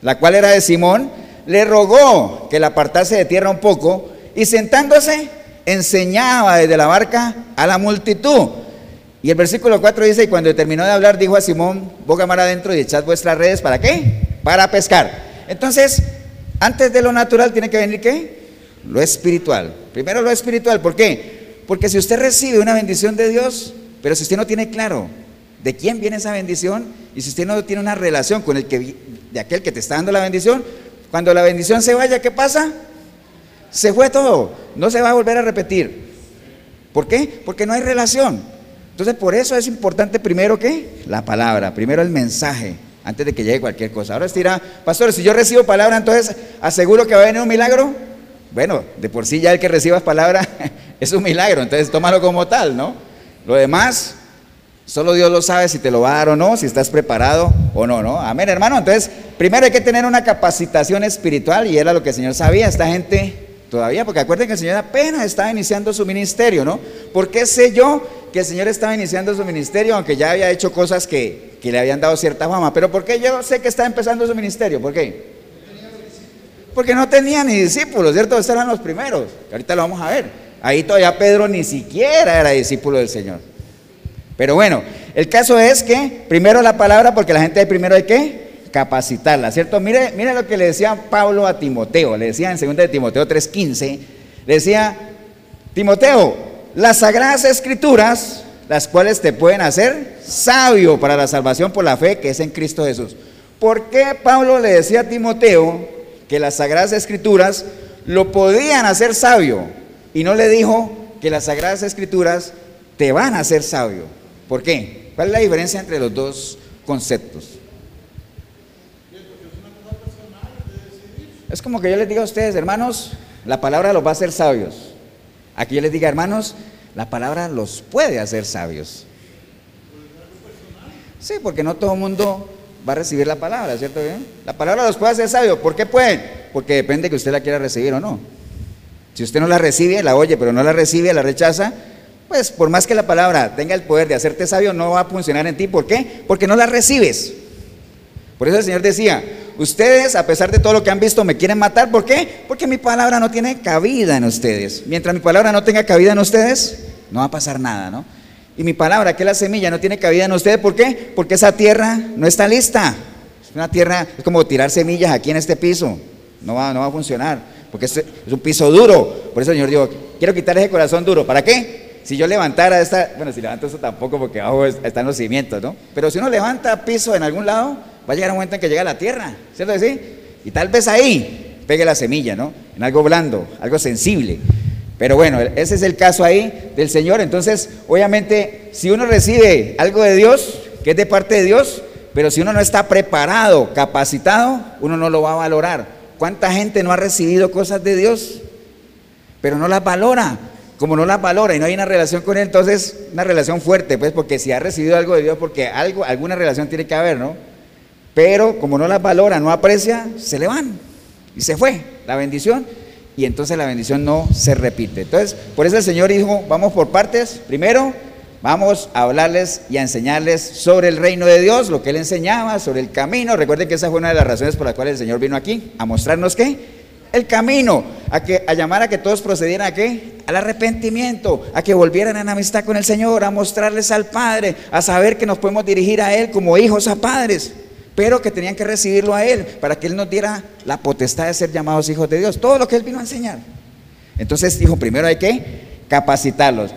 la cual era de Simón, le rogó que la apartase de tierra un poco, y sentándose, enseñaba desde la barca a la multitud. Y el versículo 4 dice, y cuando terminó de hablar, dijo a Simón, boga mar adentro y echad vuestras redes, ¿para qué? Para pescar. Entonces, antes de lo natural tiene que venir qué? Lo espiritual. Primero lo espiritual, ¿por qué? Porque si usted recibe una bendición de Dios, pero si usted no tiene claro de quién viene esa bendición, y si usted no tiene una relación con el que, de aquel que te está dando la bendición, cuando la bendición se vaya, ¿qué pasa? Se fue todo, no se va a volver a repetir. ¿Por qué? Porque no hay relación. Entonces, por eso es importante primero que la palabra, primero el mensaje, antes de que llegue cualquier cosa. Ahora dirá, pastor, si yo recibo palabra, entonces aseguro que va a venir un milagro. Bueno, de por sí ya el que recibas palabra [LAUGHS] es un milagro, entonces tómalo como tal, ¿no? Lo demás, solo Dios lo sabe si te lo va a dar o no, si estás preparado o no, ¿no? Amén, hermano. Entonces, primero hay que tener una capacitación espiritual y era lo que el Señor sabía. Esta gente todavía, porque acuerden que el Señor apenas estaba iniciando su ministerio, ¿no? ¿Por qué sé yo que el Señor estaba iniciando su ministerio, aunque ya había hecho cosas que, que le habían dado cierta fama? Pero ¿por qué yo sé que está empezando su ministerio? ¿Por qué? Porque no tenía ni discípulos, ¿cierto? Estos eran los primeros, ahorita lo vamos a ver. Ahí todavía Pedro ni siquiera era discípulo del Señor. Pero bueno, el caso es que primero la palabra, porque la gente primero hay que capacitarla, ¿cierto? Mire, mire lo que le decía Pablo a Timoteo, le decía en 2 de Timoteo 3:15, le decía, Timoteo, las sagradas escrituras, las cuales te pueden hacer sabio para la salvación por la fe que es en Cristo Jesús. ¿Por qué Pablo le decía a Timoteo que las sagradas escrituras lo podían hacer sabio y no le dijo que las sagradas escrituras te van a hacer sabio? ¿Por qué? ¿Cuál es la diferencia entre los dos conceptos? Es como que yo les diga a ustedes, hermanos, la palabra los va a hacer sabios. Aquí yo les diga, hermanos, la palabra los puede hacer sabios. Sí, porque no todo el mundo va a recibir la palabra, ¿cierto? La palabra los puede hacer sabios. ¿Por qué pueden? Porque depende que usted la quiera recibir o no. Si usted no la recibe, la oye, pero no la recibe, la rechaza, pues por más que la palabra tenga el poder de hacerte sabio, no va a funcionar en ti. ¿Por qué? Porque no la recibes. Por eso el Señor decía, ustedes, a pesar de todo lo que han visto, me quieren matar. ¿Por qué? Porque mi palabra no tiene cabida en ustedes. Mientras mi palabra no tenga cabida en ustedes, no va a pasar nada, ¿no? Y mi palabra, que es la semilla, no tiene cabida en ustedes. ¿Por qué? Porque esa tierra no está lista. Es una tierra, es como tirar semillas aquí en este piso. No va, no va a funcionar. Porque es, es un piso duro. Por eso el Señor dijo, quiero quitar ese corazón duro. ¿Para qué? Si yo levantara esta, bueno, si levanto eso tampoco porque abajo están los cimientos, ¿no? Pero si uno levanta piso en algún lado, va a llegar un momento en que llega a la tierra, ¿cierto sí? Y tal vez ahí pegue la semilla, ¿no? En algo blando, algo sensible. Pero bueno, ese es el caso ahí del Señor. Entonces, obviamente, si uno recibe algo de Dios, que es de parte de Dios, pero si uno no está preparado, capacitado, uno no lo va a valorar. ¿Cuánta gente no ha recibido cosas de Dios, pero no las valora? Como no las valora y no hay una relación con Él, entonces una relación fuerte, pues, porque si ha recibido algo de Dios, porque algo, alguna relación tiene que haber, ¿no? Pero como no las valora, no aprecia, se le van. Y se fue la bendición. Y entonces la bendición no se repite. Entonces, por eso el Señor dijo, vamos por partes. Primero, vamos a hablarles y a enseñarles sobre el reino de Dios, lo que Él enseñaba, sobre el camino. Recuerden que esa fue una de las razones por las cuales el Señor vino aquí, a mostrarnos qué. El camino, a, que, a llamar a que todos procedieran a qué? Al arrepentimiento, a que volvieran en amistad con el Señor, a mostrarles al Padre, a saber que nos podemos dirigir a Él como hijos a padres pero que tenían que recibirlo a Él para que Él nos diera la potestad de ser llamados hijos de Dios. Todo lo que Él vino a enseñar. Entonces dijo, primero hay que capacitarlos.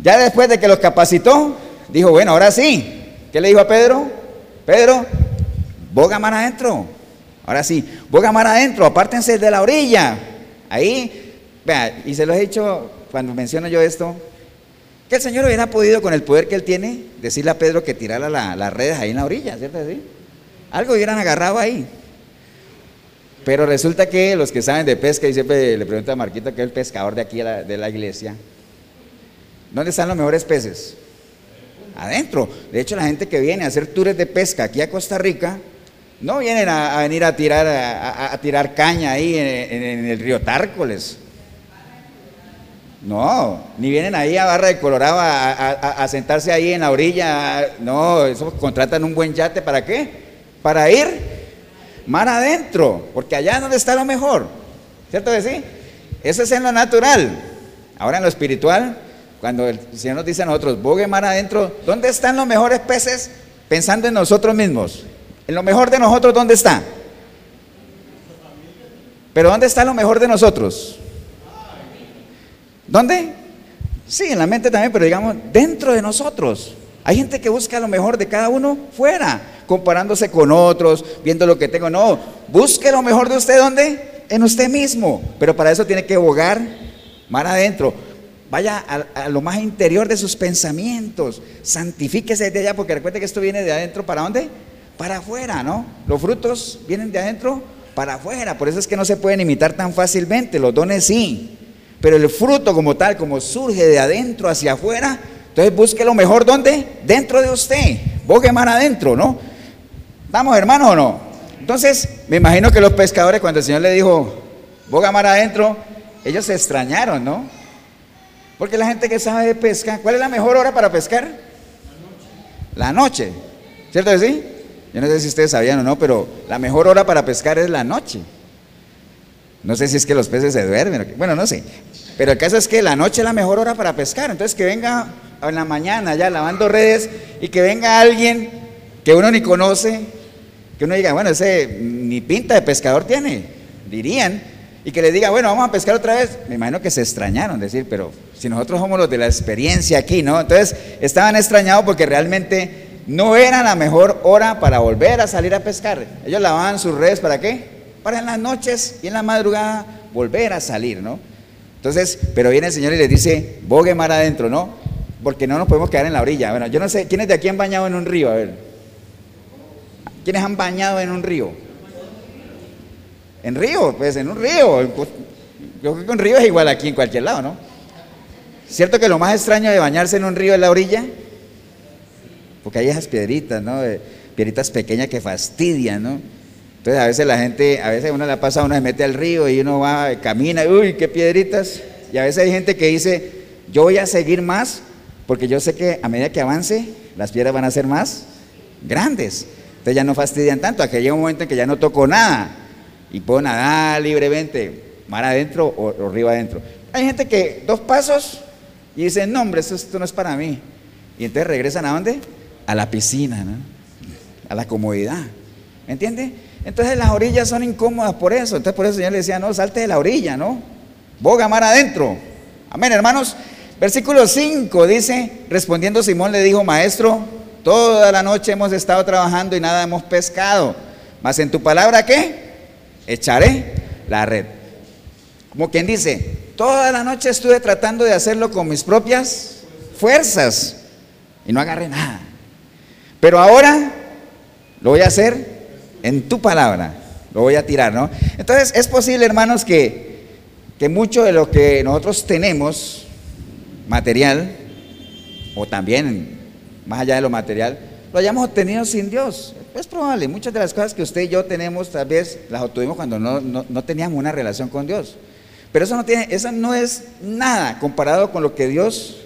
Ya después de que los capacitó, dijo, bueno, ahora sí. ¿Qué le dijo a Pedro? Pedro, boga mar adentro. Ahora sí, boga mar adentro, apártense de la orilla. Ahí, vea, y se lo he dicho cuando menciono yo esto, que el Señor hubiera podido, con el poder que Él tiene, decirle a Pedro que tirara las redes ahí en la orilla, ¿cierto? ¿Sí? Algo hubieran agarrado ahí. Pero resulta que los que saben de pesca, y siempre le pregunto a Marquita, que es el pescador de aquí de la iglesia, ¿Dónde están los mejores peces? Adentro. De hecho, la gente que viene a hacer tours de pesca aquí a Costa Rica, no vienen a, venir a tirar, caña ahí en, el río Tárcoles. No, ni vienen ahí a Barra de Colorado a, sentarse ahí en la orilla. No, eso contratan un buen yate. ¿Para qué? Para ir mar adentro, porque allá es donde está lo mejor. ¿Cierto que sí? Eso es en lo natural. Ahora en lo espiritual, cuando el Señor nos dice a nosotros, bogue mar adentro, ¿dónde están los mejores peces? Pensando en nosotros mismos. En lo mejor de nosotros, ¿dónde está? Pero ¿dónde está lo mejor de nosotros? ¿Dónde? Sí, en la mente también, pero digamos, dentro de nosotros. Hay gente que busca lo mejor de cada uno fuera, comparándose con otros, viendo lo que tengo. No, busque lo mejor de usted, ¿dónde? En usted mismo. Pero para eso tiene que bogar mar adentro. Vaya a, lo más interior de sus pensamientos. Santifíquese de allá, porque recuerde que esto viene de adentro. ¿Para dónde? para afuera, ¿no? Los frutos vienen de adentro para afuera, por eso es que no se pueden imitar tan fácilmente, los dones sí, pero el fruto como tal, como surge de adentro hacia afuera, entonces busque lo mejor, ¿dónde? Dentro de usted, bogue más adentro, ¿no? ¿Estamos hermanos o no? Entonces, me imagino que los pescadores cuando el Señor le dijo, boga mar adentro, ellos se extrañaron, ¿no? Porque la gente que sabe de pesca, ¿cuál es la mejor hora para pescar? La noche. La noche, ¿cierto sí? Yo no sé si ustedes sabían o no, pero la mejor hora para pescar es la noche. No sé si es que los peces se duermen, bueno, no sé. Pero el caso es que la noche es la mejor hora para pescar. Entonces que venga en la mañana ya lavando redes y que venga alguien que uno ni conoce, que uno diga, bueno, ese ni pinta de pescador tiene, dirían, y que le diga, bueno, vamos a pescar otra vez. Me imagino que se extrañaron, decir, pero si nosotros somos los de la experiencia aquí, ¿no? Entonces estaban extrañados porque realmente no era la mejor hora para volver a salir a pescar. Ellos lavaban sus redes para qué? Para en las noches y en la madrugada volver a salir, ¿no? Entonces, pero viene el Señor y les dice, bogue mar adentro, ¿no? Porque no nos podemos quedar en la orilla. Bueno, yo no sé, ¿quiénes de aquí han bañado en un río? A ver. ¿Quiénes han bañado en un río? ¿En río? Pues en un río. Yo creo que un río es igual aquí en cualquier lado, ¿no? ¿Cierto que lo más extraño de bañarse en un río es la orilla? porque hay esas piedritas, ¿no? Piedritas pequeñas que fastidian, ¿no? Entonces a veces la gente, a veces uno la pasa, uno se mete al río y uno va, camina, uy, qué piedritas. Y a veces hay gente que dice, yo voy a seguir más, porque yo sé que a medida que avance, las piedras van a ser más grandes. Entonces ya no fastidian tanto, que llega un momento en que ya no toco nada y puedo nadar libremente, mar adentro o, río adentro. Hay gente que dos pasos y dice, no hombre, esto, esto no es para mí. Y entonces regresan a dónde? a la piscina, ¿no? a la comodidad. ¿Me entiende? Entonces las orillas son incómodas por eso. Entonces por eso el Señor le decía, no, salte de la orilla, ¿no? Boga mar adentro. Amén, hermanos. Versículo 5 dice, respondiendo Simón le dijo, maestro, toda la noche hemos estado trabajando y nada hemos pescado. Mas en tu palabra, ¿qué? Echaré la red. Como quien dice, toda la noche estuve tratando de hacerlo con mis propias fuerzas y no agarré nada. Pero ahora lo voy a hacer en tu palabra, lo voy a tirar, ¿no? Entonces es posible, hermanos, que, que mucho de lo que nosotros tenemos, material, o también más allá de lo material, lo hayamos obtenido sin Dios. Es probable, muchas de las cosas que usted y yo tenemos, tal vez las obtuvimos cuando no, no teníamos una relación con Dios. Pero eso no, tiene, eso no es nada comparado con lo que Dios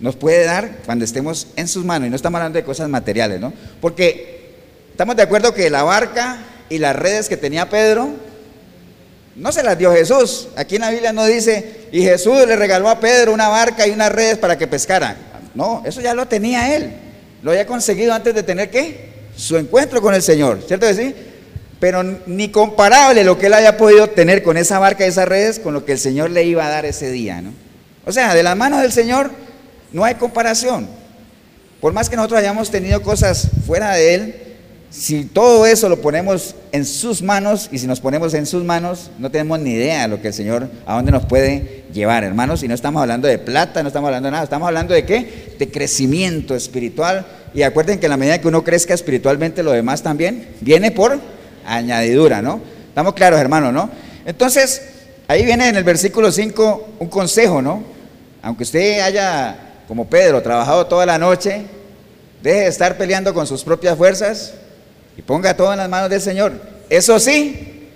nos puede dar cuando estemos en sus manos. Y no estamos hablando de cosas materiales, ¿no? Porque estamos de acuerdo que la barca y las redes que tenía Pedro, no se las dio Jesús. Aquí en la Biblia no dice, y Jesús le regaló a Pedro una barca y unas redes para que pescara. No, eso ya lo tenía él. Lo había conseguido antes de tener que su encuentro con el Señor, ¿cierto que sí? Pero ni comparable lo que él haya podido tener con esa barca y esas redes con lo que el Señor le iba a dar ese día, ¿no? O sea, de la mano del Señor no hay comparación. Por más que nosotros hayamos tenido cosas fuera de Él, si todo eso lo ponemos en sus manos y si nos ponemos en sus manos, no tenemos ni idea de lo que el Señor, a dónde nos puede llevar, hermanos. Y no estamos hablando de plata, no estamos hablando de nada, estamos hablando de qué? De crecimiento espiritual. Y acuerden que en la medida que uno crezca espiritualmente, lo demás también viene por añadidura, ¿no? Estamos claros, hermanos, ¿no? Entonces, ahí viene en el versículo 5 un consejo, ¿no? Aunque usted haya como Pedro, trabajado toda la noche, deje de estar peleando con sus propias fuerzas y ponga todo en las manos del Señor. Eso sí,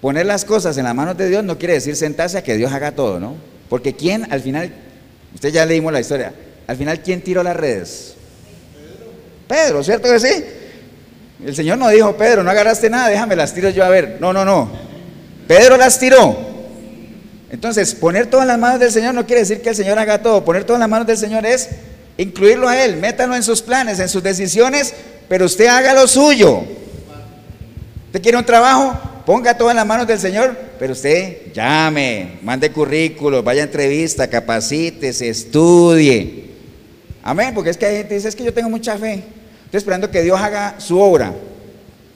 poner las cosas en las manos de Dios no quiere decir sentarse a que Dios haga todo, ¿no? Porque quién al final, usted ya leímos la historia, al final quién tiró las redes? Pedro, ¿cierto que sí? El Señor no dijo, Pedro, no agarraste nada, déjame las tiro yo a ver. No, no, no. Pedro las tiró. Entonces, poner todo en las manos del Señor no quiere decir que el Señor haga todo. Poner todo en las manos del Señor es incluirlo a Él, métalo en sus planes, en sus decisiones, pero usted haga lo suyo. ¿Usted quiere un trabajo? Ponga todo en las manos del Señor, pero usted llame, mande currículos, vaya a entrevista, capacítese, estudie. Amén, porque es que hay gente que dice, es que yo tengo mucha fe. Estoy esperando que Dios haga su obra.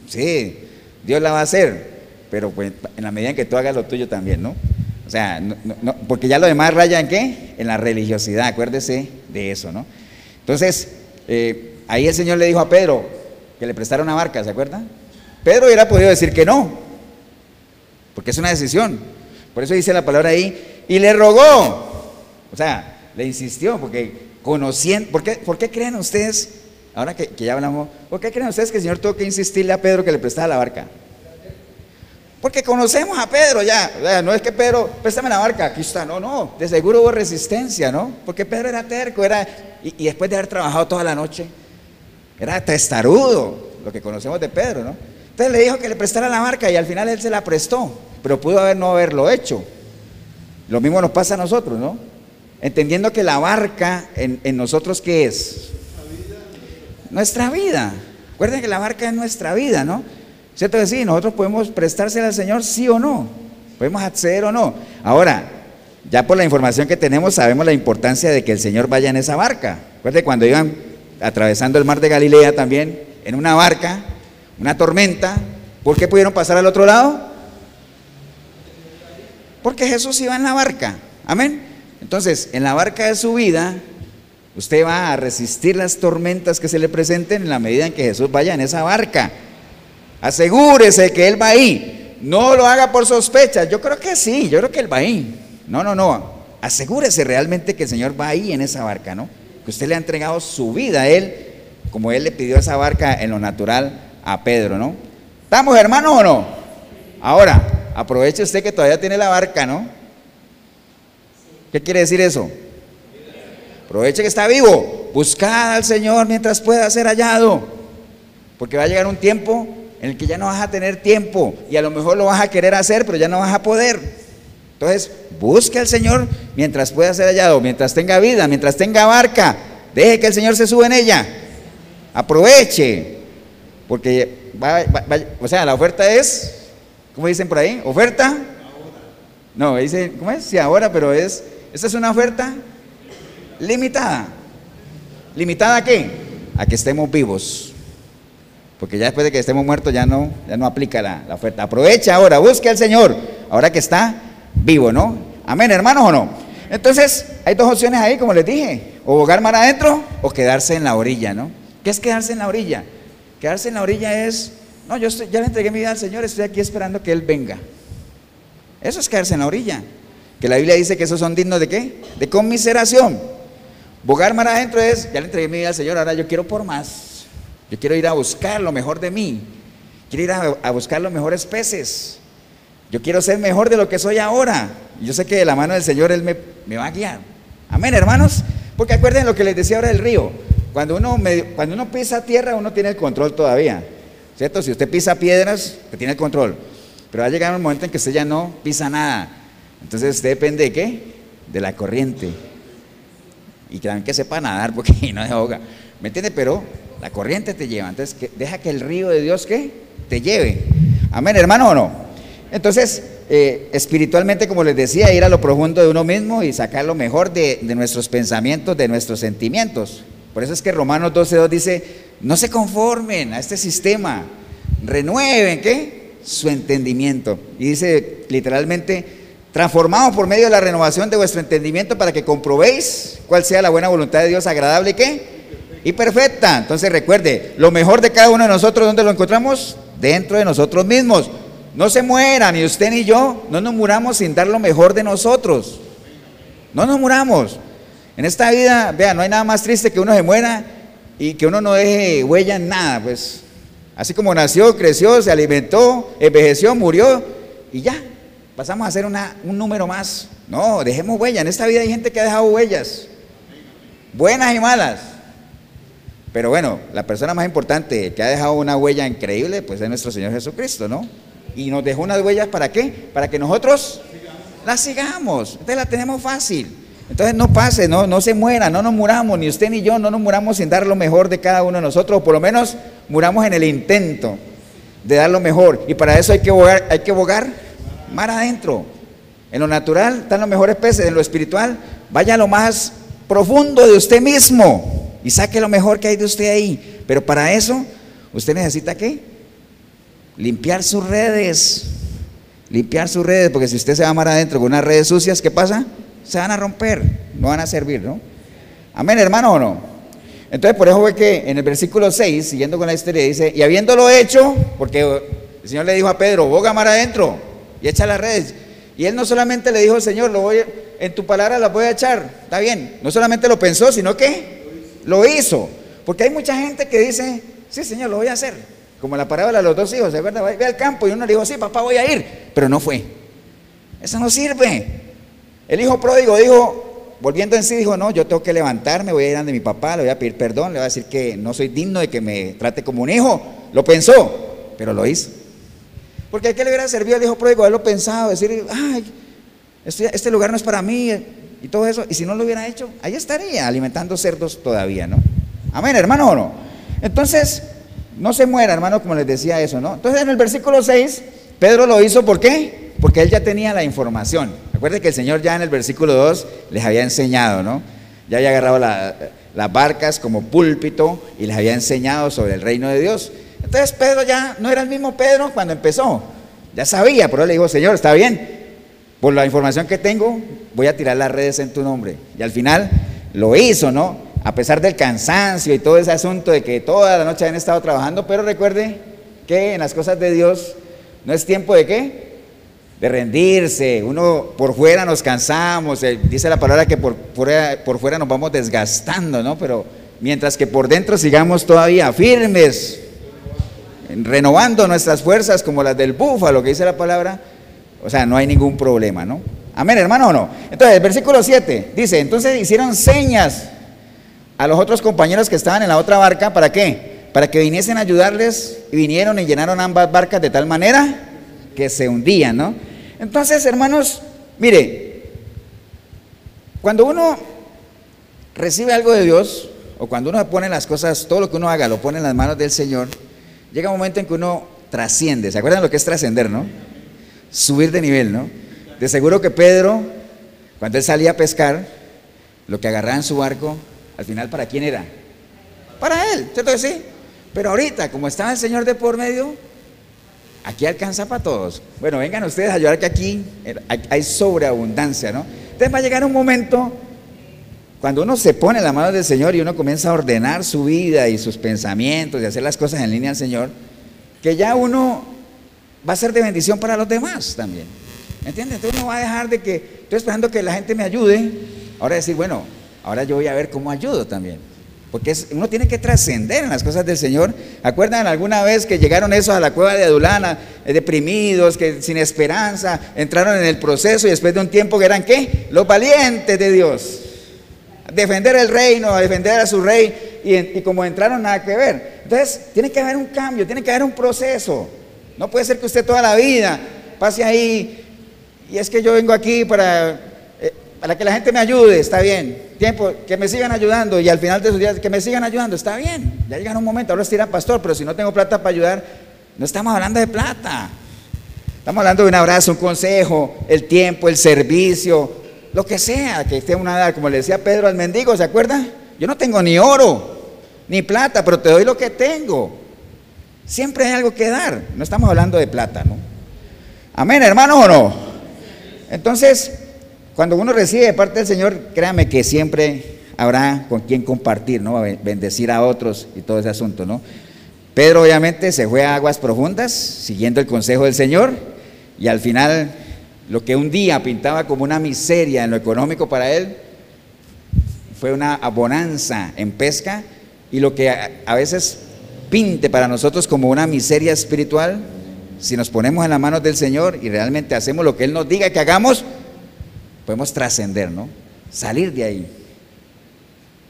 Sí, Dios la va a hacer, pero pues, en la medida en que tú hagas lo tuyo también, ¿no? O sea, porque ya lo demás raya en qué? En la religiosidad, acuérdese de eso, ¿no? Entonces, eh, ahí el Señor le dijo a Pedro que le prestara una barca, ¿se acuerda? Pedro hubiera podido decir que no, porque es una decisión. Por eso dice la palabra ahí, y le rogó, o sea, le insistió, porque conociendo, ¿por qué, por qué creen ustedes, ahora que, que ya hablamos, por qué creen ustedes que el Señor tuvo que insistirle a Pedro que le prestara la barca? Porque conocemos a Pedro ya. No es que Pedro, préstame la barca, aquí está. No, no. De seguro hubo resistencia, ¿no? Porque Pedro era terco, era. Y, después de haber trabajado toda la noche, era testarudo, lo que conocemos de Pedro, ¿no? Entonces le dijo que le prestara la barca y al final él se la prestó, pero pudo haber no haberlo hecho. Lo mismo nos pasa a nosotros, ¿no? Entendiendo que la barca en, en nosotros, ¿qué es? Nuestra vida. Recuerden que la barca es nuestra vida, ¿no? ¿Cierto que sí? Nosotros podemos prestársela al Señor sí o no. Podemos acceder o no. Ahora, ya por la información que tenemos sabemos la importancia de que el Señor vaya en esa barca. Recuerde cuando iban atravesando el mar de Galilea también en una barca, una tormenta, ¿por qué pudieron pasar al otro lado? Porque Jesús iba en la barca. Amén. Entonces, en la barca de su vida, usted va a resistir las tormentas que se le presenten en la medida en que Jesús vaya en esa barca. Asegúrese que Él va ahí. No lo haga por sospecha. Yo creo que sí, yo creo que Él va ahí. No, no, no. Asegúrese realmente que el Señor va ahí en esa barca, ¿no? Que usted le ha entregado su vida a Él, como Él le pidió esa barca en lo natural a Pedro, ¿no? ¿Estamos hermanos o no? Ahora, aproveche usted que todavía tiene la barca, ¿no? ¿Qué quiere decir eso? Aproveche que está vivo. Buscad al Señor mientras pueda ser hallado. Porque va a llegar un tiempo en el que ya no vas a tener tiempo y a lo mejor lo vas a querer hacer, pero ya no vas a poder. Entonces, busque al Señor mientras pueda ser hallado, mientras tenga vida, mientras tenga barca. Deje que el Señor se suba en ella. Aproveche. Porque, va, o sea, la oferta es, ¿cómo dicen por ahí? ¿Oferta? No, dice, ¿cómo es? Sí, ahora, pero es, esta es una oferta limitada. ¿Limitada a qué? A que estemos vivos. Porque ya después de que estemos muertos ya no, ya no aplica la, oferta. Aprovecha ahora, busque al Señor, ahora que está vivo, ¿no? Amén, hermanos o no. Entonces, hay dos opciones ahí, como les dije, o bogar mar adentro o quedarse en la orilla, ¿no? ¿Qué es quedarse en la orilla? Quedarse en la orilla es, no, yo ya le entregué mi vida al Señor, estoy aquí esperando que Él venga. Eso es quedarse en la orilla. Que la Biblia dice que esos son dignos de qué? De conmiseración. Bogar mar adentro es, ya le entregué mi vida al Señor, ahora yo quiero por más. Yo quiero ir a buscar lo mejor de mí. Quiero ir a, buscar los mejores peces. Yo quiero ser mejor de lo que soy ahora. Yo sé que de la mano del Señor Él me, va a guiar. Amén, hermanos. Porque acuerden lo que les decía ahora del río. Cuando uno, cuando uno pisa tierra, uno tiene el control todavía. ¿Cierto? Si usted pisa piedras, usted tiene el control. Pero va a llegar un momento en que usted ya no pisa nada. Entonces usted depende de qué? De la corriente. Y también que sepa nadar [LAUGHS] porque no se ahoga. ¿Me entiende? Pero la corriente te lleva. Entonces, deja que el río de Dios te lleve. Amén, hermano o no. Entonces, eh, espiritualmente, como les decía, ir a lo profundo de uno mismo y sacar lo mejor de, nuestros pensamientos, de nuestros sentimientos. Por eso es que Romanos 12.2 dice, no se conformen a este sistema, renueven, ¿qué? Su entendimiento. Y dice literalmente, transformamos por medio de la renovación de vuestro entendimiento para que comprobéis cuál sea la buena voluntad de Dios agradable, ¿qué? Y perfecta. Entonces recuerde, lo mejor de cada uno de nosotros, ¿dónde lo encontramos? Dentro de nosotros mismos. No se muera, ni usted ni yo, no nos muramos sin dar lo mejor de nosotros. No nos muramos. En esta vida, vea, no hay nada más triste que uno se muera y que uno no deje huella en nada, pues. Así como nació, creció, se alimentó, envejeció, murió y ya, pasamos a ser una, un número más. No, dejemos huella. En esta vida hay gente que ha dejado huellas, buenas y malas. Pero bueno, la persona más importante que ha dejado una huella increíble, pues es nuestro Señor Jesucristo, ¿no? Y nos dejó unas huellas para qué? Para que nosotros las sigamos. Entonces la tenemos fácil. Entonces no pase, no, no se muera, no nos muramos, ni usted ni yo, no nos muramos sin dar lo mejor de cada uno de nosotros, o por lo menos muramos en el intento de dar lo mejor. Y para eso hay que bogar, hay que bogar mar adentro. En lo natural están los mejores peces, en lo espiritual vaya a lo más profundo de usted mismo y saque lo mejor que hay de usted ahí. Pero para eso, usted necesita qué? Limpiar sus redes. Limpiar sus redes, porque si usted se va mar adentro con unas redes sucias, ¿qué pasa? Se van a romper, no van a servir, ¿no? Amén, hermano, o no? Entonces, por eso ve que en el versículo 6, siguiendo con la historia, dice, y habiéndolo hecho, porque el Señor le dijo a Pedro, boga mar adentro y echa las redes. Y él no solamente le dijo Señor, lo voy, en tu palabra la voy a echar, está bien. No solamente lo pensó, sino que lo hizo. Porque hay mucha gente que dice, sí, Señor, lo voy a hacer. Como la parábola de los dos hijos, ¿es verdad? Ve al campo y uno le dijo, sí, papá, voy a ir. Pero no fue. Eso no sirve. El hijo pródigo dijo, volviendo en sí, dijo, no, yo tengo que levantarme, voy a ir a mi papá, le voy a pedir perdón, le voy a decir que no soy digno de que me trate como un hijo. Lo pensó, pero lo hizo. Porque a qué le hubiera servido al hijo pródigo haberlo pensado, decir, ay, este, lugar no es para mí y todo eso. Y si no lo hubiera hecho, ahí estaría alimentando cerdos todavía, ¿no? Amén, hermano o no. Entonces, no se muera, hermano, como les decía eso, ¿no? Entonces, en el versículo 6, Pedro lo hizo, ¿por qué? Porque él ya tenía la información. Recuerden que el Señor ya en el versículo 2 les había enseñado, ¿no? Ya había agarrado las barcas como púlpito y les había enseñado sobre el reino de Dios. Entonces Pedro ya no era el mismo Pedro cuando empezó. Ya sabía, pero le dijo, Señor, está bien, por la información que tengo, voy a tirar las redes en tu nombre. Y al final lo hizo, ¿no? A pesar del cansancio y todo ese asunto de que toda la noche han estado trabajando, pero recuerde que en las cosas de Dios no es tiempo de qué? De rendirse. Uno por fuera nos cansamos, eh, dice la palabra que por fuera, por fuera nos vamos desgastando, ¿no? Pero mientras que por dentro sigamos todavía firmes, renovando nuestras fuerzas como las del búfalo, que dice la palabra, o sea, no hay ningún problema, ¿no? Amén, hermano, o no. Entonces, el versículo 7 dice, entonces hicieron señas a los otros compañeros que estaban en la otra barca, ¿para qué? Para que viniesen a ayudarles y vinieron y llenaron ambas barcas de tal manera que se hundían, ¿no? Entonces, hermanos, mire, cuando uno recibe algo de Dios, o cuando uno pone las cosas, todo lo que uno haga, lo pone en las manos del Señor, llega un momento en que uno trasciende. ¿Se acuerdan lo que es trascender, no? Subir de nivel, ¿no? De seguro que Pedro, cuando él salía a pescar, lo que agarraba en su barco, al final, ¿para quién era? Para él, ¿cierto que sí? Pero ahorita, como estaba el Señor de por medio, aquí alcanza para todos. Bueno, vengan ustedes a ayudar que aquí hay sobreabundancia, ¿no? Entonces va a llegar un momento cuando uno se pone en la mano del Señor y uno comienza a ordenar su vida y sus pensamientos y hacer las cosas en línea al Señor, que ya uno va a ser de bendición para los demás también. ¿Entiendes? Entonces uno va a dejar de que, estoy esperando que la gente me ayude, ahora decir, bueno, ahora yo voy a ver cómo ayudo también. Porque uno tiene que trascender en las cosas del Señor. ¿Acuerdan alguna vez que llegaron esos a la cueva de Adulana, eh, deprimidos, que sin esperanza, entraron en el proceso y después de un tiempo que eran qué? Los valientes de Dios defender el reino, defender a su rey, y, como entraron nada que ver. Entonces, tiene que haber un cambio, tiene que haber un proceso. No puede ser que usted toda la vida pase ahí, y es que yo vengo aquí para, eh, para que la gente me ayude, está bien. Tiempo, que me sigan ayudando, y al final de sus días, que me sigan ayudando, está bien. Ya llega un momento, ahora dirán, pastor, pero si no tengo plata para ayudar, no estamos hablando de plata. Estamos hablando de un abrazo, un consejo, el tiempo, el servicio, lo que sea que esté una edad, como le decía Pedro al mendigo, ¿se acuerda? Yo no tengo ni oro, ni plata, pero te doy lo que tengo. Siempre hay algo que dar. No estamos hablando de plata, ¿no? Amén, hermanos o no. Entonces, cuando uno recibe de parte del Señor, créame que siempre habrá con quien compartir, ¿no? Bendecir a otros y todo ese asunto, ¿no? Pedro obviamente se fue a aguas profundas, siguiendo el consejo del Señor, y al final lo que un día pintaba como una miseria en lo económico para él, fue una abonanza en pesca y lo que a, veces pinte para nosotros como una miseria espiritual, si nos ponemos en las manos del Señor y realmente hacemos lo que Él nos diga que hagamos, podemos trascender, ¿no? Salir de ahí.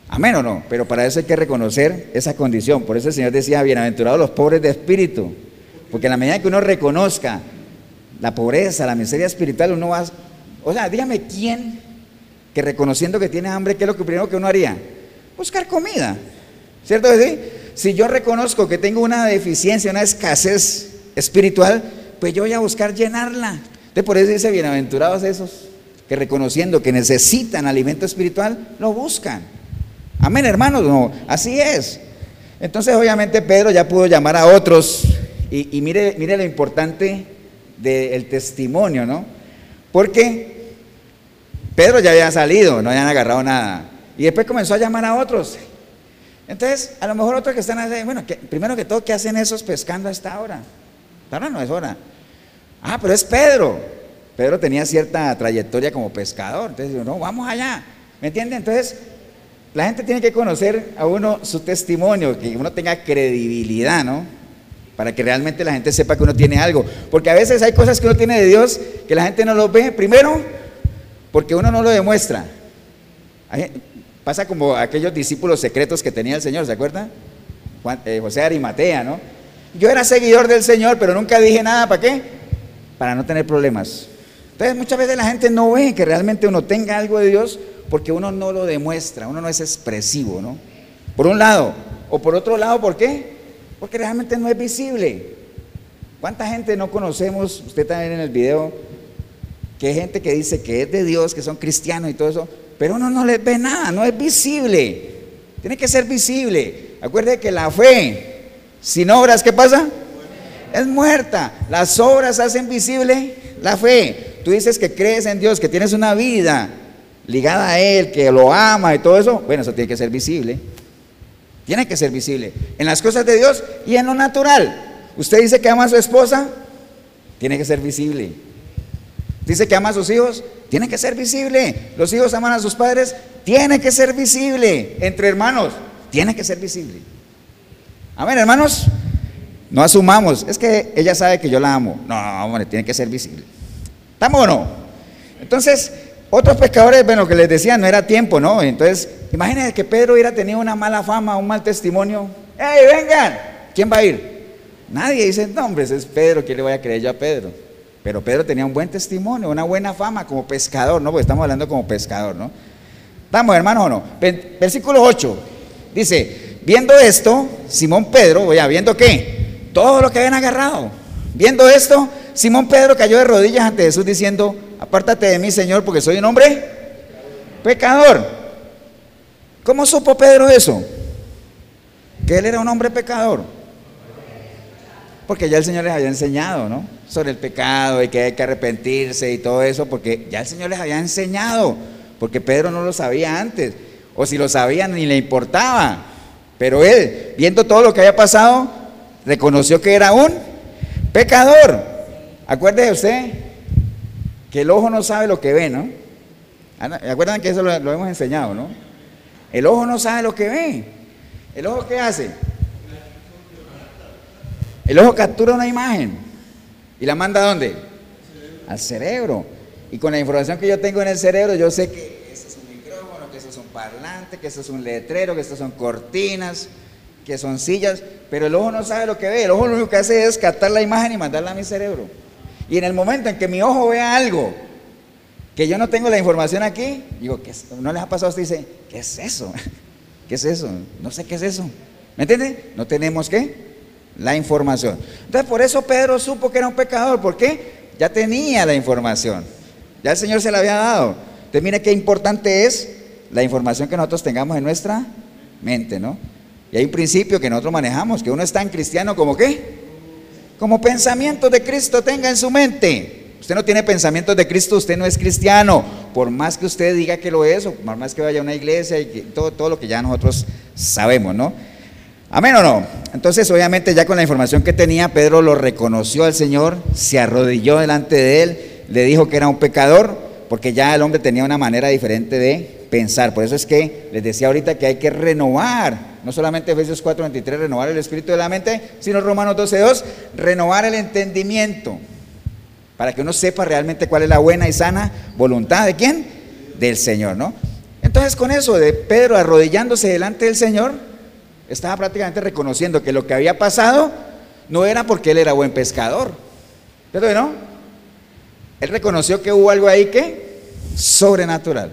Amén o no, pero para eso hay que reconocer esa condición. Por eso el Señor decía, bienaventurados los pobres de espíritu, porque en la medida que uno reconozca la pobreza, la miseria espiritual, uno va... O sea, dígame quién que reconociendo que tiene hambre, ¿qué es lo primero que uno haría? Buscar comida. ¿Cierto que sí? Si yo reconozco que tengo una deficiencia, una escasez espiritual, pues yo voy a buscar llenarla. Entonces por eso dice, bienaventurados esos que reconociendo que necesitan alimento espiritual, lo buscan. Amén, hermanos, no, así es. Entonces obviamente Pedro ya pudo llamar a otros y, mire, mire lo importante del testimonio, ¿no? Porque Pedro ya había salido, no habían agarrado nada. Y después comenzó a llamar a otros. Entonces, a lo mejor otros que están ahí, bueno, primero que todo, ¿qué hacen esos pescando a esta hora? Ahora no es hora. Ah, pero es Pedro. Pedro tenía cierta trayectoria como pescador. Entonces, no, vamos allá. ¿Me entiende? Entonces, la gente tiene que conocer a uno su testimonio, que uno tenga credibilidad, ¿no? para que realmente la gente sepa que uno tiene algo. Porque a veces hay cosas que uno tiene de Dios que la gente no lo ve. Primero, porque uno no lo demuestra. Pasa como aquellos discípulos secretos que tenía el Señor, ¿se acuerdan? Eh, José Arimatea, ¿no? Yo era seguidor del Señor, pero nunca dije nada, ¿para qué? Para no tener problemas. Entonces muchas veces la gente no ve que realmente uno tenga algo de Dios porque uno no lo demuestra, uno no es expresivo, ¿no? Por un lado. O por otro lado, ¿por qué? Porque realmente no es visible. ¿Cuánta gente no conocemos? Usted también en el video, que hay gente que dice que es de Dios, que son cristianos y todo eso, pero uno no les ve nada, no es visible. Tiene que ser visible. Acuerde que la fe, sin obras, ¿qué pasa? Es muerta. Las obras hacen visible la fe. Tú dices que crees en Dios, que tienes una vida ligada a Él, que lo ama y todo eso. Bueno, eso tiene que ser visible. Tiene que ser visible en las cosas de Dios y en lo natural. Usted dice que ama a su esposa, tiene que ser visible. Dice que ama a sus hijos, tiene que ser visible. Los hijos aman a sus padres, tiene que ser visible. Entre hermanos, tiene que ser visible. Amén, hermanos. No asumamos, es que ella sabe que yo la amo. No, hombre, tiene que ser visible. ¿Estamos o no? Entonces, otros pescadores, bueno, que les decía, no era tiempo, ¿no? Entonces, imagínense que Pedro hubiera tenido una mala fama, un mal testimonio. ¡Ey, vengan! ¿Quién va a ir? Nadie dice, no, hombre, ese es Pedro, ¿qué le voy a creer yo a Pedro? Pero Pedro tenía un buen testimonio, una buena fama como pescador, ¿no? Porque estamos hablando como pescador, ¿no? ¿Estamos, hermanos, o no? Versículo 8. Dice, viendo esto, Simón Pedro, oye, ¿viendo qué? Todo lo que habían agarrado. Viendo esto, Simón Pedro cayó de rodillas ante Jesús diciendo, apártate de mí, Señor, porque soy un hombre pecador. ¿Cómo supo Pedro eso? Que él era un hombre pecador. Porque ya el Señor les había enseñado, ¿no? Sobre el pecado y que hay que arrepentirse y todo eso, porque ya el Señor les había enseñado, porque Pedro no lo sabía antes, o si lo sabía ni le importaba. Pero él, viendo todo lo que había pasado, reconoció que era un pecador. Acuérdese usted que el ojo no sabe lo que ve, ¿no? ¿Acuerdan que eso lo, hemos enseñado, no? El ojo no sabe lo que ve. ¿El ojo qué hace? El ojo captura una imagen y la manda a dónde? Al cerebro. Y con la información que yo tengo en el cerebro, yo sé que este es un micrófono, que este es un parlante, que este es un letrero, que estas son cortinas, que son sillas, pero el ojo no sabe lo que ve. El ojo lo único que hace es captar la imagen y mandarla a mi cerebro. Y en el momento en que mi ojo vea algo que yo no tengo la información aquí, digo, ¿qué ¿no les ha pasado? Usted dice, ¿qué es eso? [LAUGHS] ¿Qué es eso? No sé qué es eso. ¿Me entiende? No tenemos qué? La información. Entonces, por eso Pedro supo que era un pecador. ¿Por qué? Ya tenía la información. Ya el Señor se la había dado. Entonces, mire qué importante es la información que nosotros tengamos en nuestra mente, ¿no? Y hay un principio que nosotros manejamos, que uno es tan cristiano como qué? como pensamientos de Cristo tenga en su mente. Usted no tiene pensamientos de Cristo, usted no es cristiano. Por más que usted diga que lo es, o por más que vaya a una iglesia y todo, todo lo que ya nosotros sabemos, ¿no? Amén o no. Entonces, obviamente, ya con la información que tenía, Pedro lo reconoció al Señor, se arrodilló delante de él, le dijo que era un pecador, porque ya el hombre tenía una manera diferente de pensar. Por eso es que les decía ahorita que hay que renovar, no solamente Efesios 4:23, renovar el espíritu de la mente, sino Romanos 12:2, renovar el entendimiento, para que uno sepa realmente cuál es la buena y sana voluntad de quién? Del Señor, ¿no? Entonces con eso de Pedro arrodillándose delante del Señor, estaba prácticamente reconociendo que lo que había pasado no era porque él era buen pescador. ¿Pero no? Él reconoció que hubo algo ahí que sobrenatural.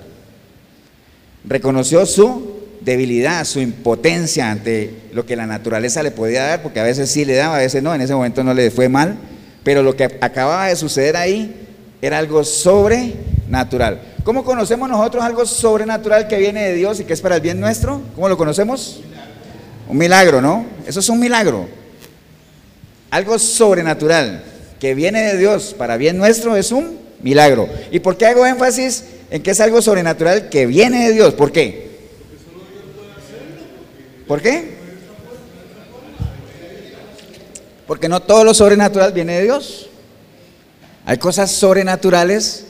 Reconoció su debilidad, su impotencia ante lo que la naturaleza le podía dar, porque a veces sí le daba, a veces no, en ese momento no le fue mal, pero lo que acababa de suceder ahí era algo sobrenatural. ¿Cómo conocemos nosotros algo sobrenatural que viene de Dios y que es para el bien nuestro? ¿Cómo lo conocemos? Un milagro, ¿no? Eso es un milagro. Algo sobrenatural que viene de Dios para bien nuestro es un milagro. ¿Y por qué hago énfasis en que es algo sobrenatural que viene de Dios? ¿Por qué? ¿Por qué? Porque no todo lo sobrenatural viene de Dios. Hay cosas sobrenaturales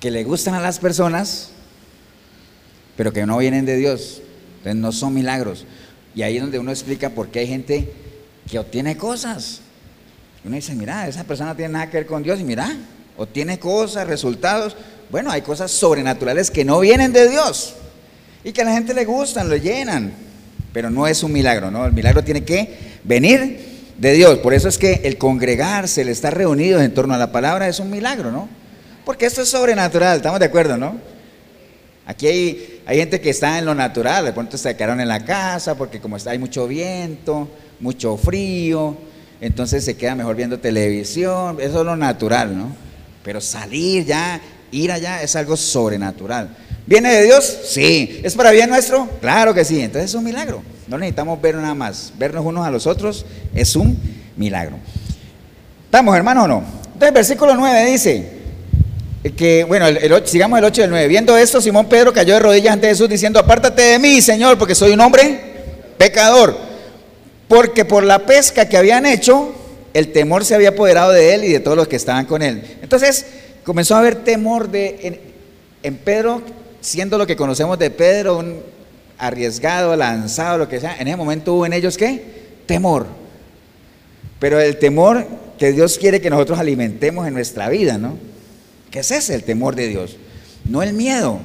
que le gustan a las personas, pero que no vienen de Dios. Entonces no son milagros. Y ahí es donde uno explica por qué hay gente que obtiene cosas. Uno dice, mira, esa persona no tiene nada que ver con Dios y mira, obtiene cosas, resultados. Bueno, hay cosas sobrenaturales que no vienen de Dios y que a la gente le gustan, lo llenan, pero no es un milagro, ¿no? El milagro tiene que venir de Dios. Por eso es que el congregarse, el estar reunidos en torno a la palabra es un milagro, ¿no? Porque esto es sobrenatural, estamos de acuerdo, ¿no? Aquí hay, hay gente que está en lo natural, de pronto se quedaron en la casa porque como hay mucho viento, mucho frío, entonces se queda mejor viendo televisión, eso es lo natural, ¿no? Pero salir ya, ir allá es algo sobrenatural. ¿Viene de Dios? Sí. ¿Es para bien nuestro? Claro que sí. Entonces es un milagro. No necesitamos ver nada más. Vernos unos a los otros es un milagro. ¿Estamos, hermano, o no? Entonces, versículo 9 dice que, bueno, sigamos el 8 y el 9. Viendo esto, Simón Pedro cayó de rodillas ante Jesús diciendo, apártate de mí, Señor, porque soy un hombre pecador. Porque por la pesca que habían hecho, el temor se había apoderado de él y de todos los que estaban con él. Entonces comenzó a haber temor de, en, Pedro, siendo lo que conocemos de Pedro, un arriesgado, lanzado, lo que sea. En ese momento hubo en ellos qué? Temor. Pero el temor que Dios quiere que nosotros alimentemos en nuestra vida, ¿no? ¿Qué es ese el temor de Dios? No el miedo.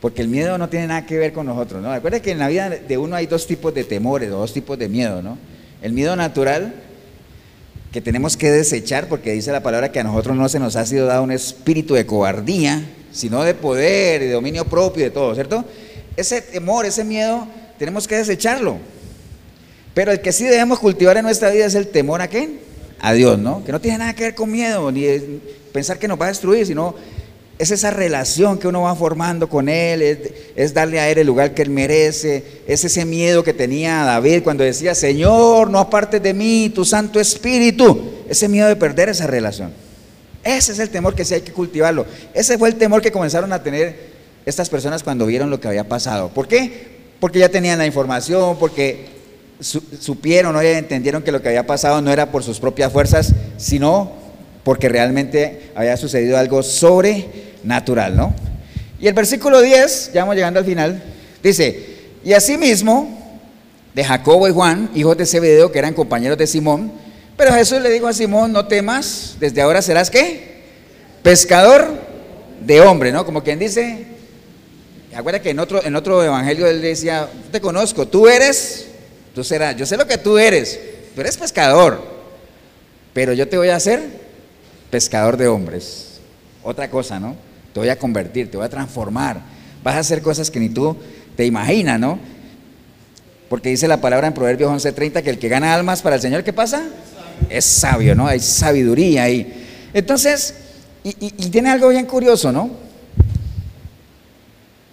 Porque el miedo no tiene nada que ver con nosotros, ¿no? Recuerda que en la vida de uno hay dos tipos de temores, dos tipos de miedo, ¿no? El miedo natural, que tenemos que desechar, porque dice la palabra que a nosotros no se nos ha sido dado un espíritu de cobardía, sino de poder y de dominio propio de todo, ¿cierto? Ese temor, ese miedo, tenemos que desecharlo. Pero el que sí debemos cultivar en nuestra vida es el temor a qué? A Dios, ¿no? Que no tiene nada que ver con miedo, ni pensar que nos va a destruir, sino es esa relación que uno va formando con Él, es, darle a Él el lugar que Él merece, es ese miedo que tenía David cuando decía, Señor, no apartes de mí tu Santo Espíritu, ese miedo de perder esa relación. Ese es el temor que sí hay que cultivarlo. Ese fue el temor que comenzaron a tener estas personas cuando vieron lo que había pasado. ¿Por qué? Porque ya tenían la información, porque supieron o entendieron que lo que había pasado no era por sus propias fuerzas, sino porque realmente había sucedido algo sobrenatural, ¿no? Y el versículo 10, ya vamos llegando al final, dice, y asimismo, de Jacobo y Juan, hijos de Zebedeo, que eran compañeros de Simón, pero Jesús le dijo a Simón, no temas, desde ahora serás qué? Pescador de hombre, ¿no? Como quien dice, acuérdate que en otro, en otro evangelio él decía, te conozco, tú eres, tú serás, yo sé lo que tú eres, tú eres pescador, pero yo te voy a hacer pescador de hombres. Otra cosa, ¿no? Te voy a convertir, te voy a transformar. Vas a hacer cosas que ni tú te imaginas, ¿no? Porque dice la palabra en Proverbios 11:30 que el que gana almas para el Señor, ¿qué pasa? Es sabio, ¿no? Hay sabiduría ahí. Entonces, y, tiene algo bien curioso, ¿no?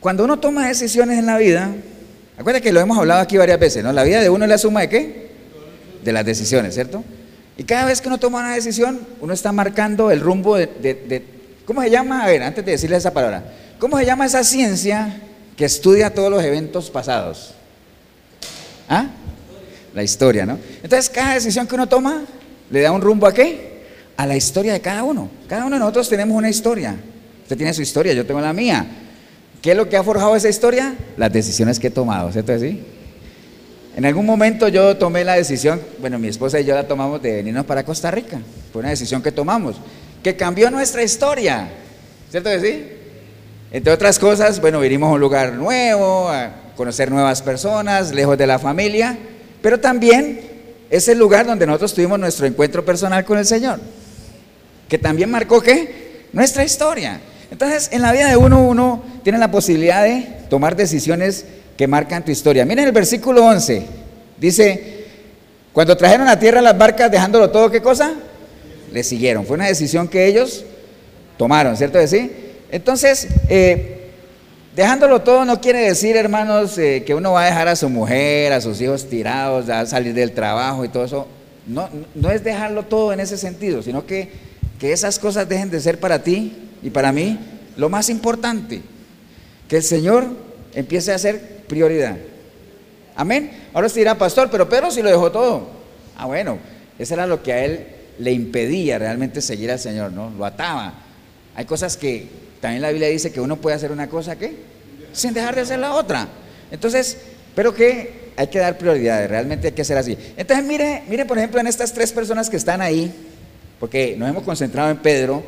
Cuando uno toma decisiones en la vida, acuérdate que lo hemos hablado aquí varias veces, ¿no? La vida de uno es la suma de qué? De las decisiones, ¿cierto? Y cada vez que uno toma una decisión, uno está marcando el rumbo de, ¿cómo se llama? A ver, antes de decirle esa palabra, ¿cómo se llama esa ciencia que estudia todos los eventos pasados? ¿Ah? La historia, ¿no? Entonces, cada decisión que uno toma le da un rumbo a qué? A la historia de cada uno. Cada uno de nosotros tenemos una historia. Usted tiene su historia, yo tengo la mía. ¿Qué es lo que ha forjado esa historia? Las decisiones que he tomado, ¿cierto? ¿Sí? En algún momento yo tomé la decisión, bueno, mi esposa y yo la tomamos de venirnos para Costa Rica. Fue una decisión que tomamos, que cambió nuestra historia, ¿cierto sí? Entre otras cosas, bueno, vinimos a un lugar nuevo, a conocer nuevas personas, lejos de la familia, pero también es el lugar donde nosotros tuvimos nuestro encuentro personal con el Señor, que también marcó qué? Nuestra historia. Entonces, en la vida de uno, uno tiene la posibilidad de tomar decisiones que marcan tu historia. Miren el versículo 11. Dice, cuando trajeron a tierra las barcas dejándolo todo, ¿qué cosa? Le siguieron. Fue una decisión que ellos tomaron, ¿cierto? Entonces, eh, dejándolo todo no quiere decir, hermanos, eh, que uno va a dejar a su mujer, a sus hijos tirados, a salir del trabajo y todo eso. No, no es dejarlo todo en ese sentido, sino que, que esas cosas dejen de ser para ti y para mí lo más importante, que el Señor empiece a ser prioridad. Amén. Ahora se dirá, pastor, pero Pedro sí lo dejó todo. Ah, bueno, eso era lo que a él le impedía realmente seguir al Señor, ¿no? Lo ataba. Hay cosas que también la Biblia dice que uno puede hacer una cosa que sin dejar de hacer la otra. Entonces, pero que hay que dar prioridades, realmente hay que ser así. Entonces, mire, mire por ejemplo en estas tres personas que están ahí, porque nos hemos concentrado en Pedro,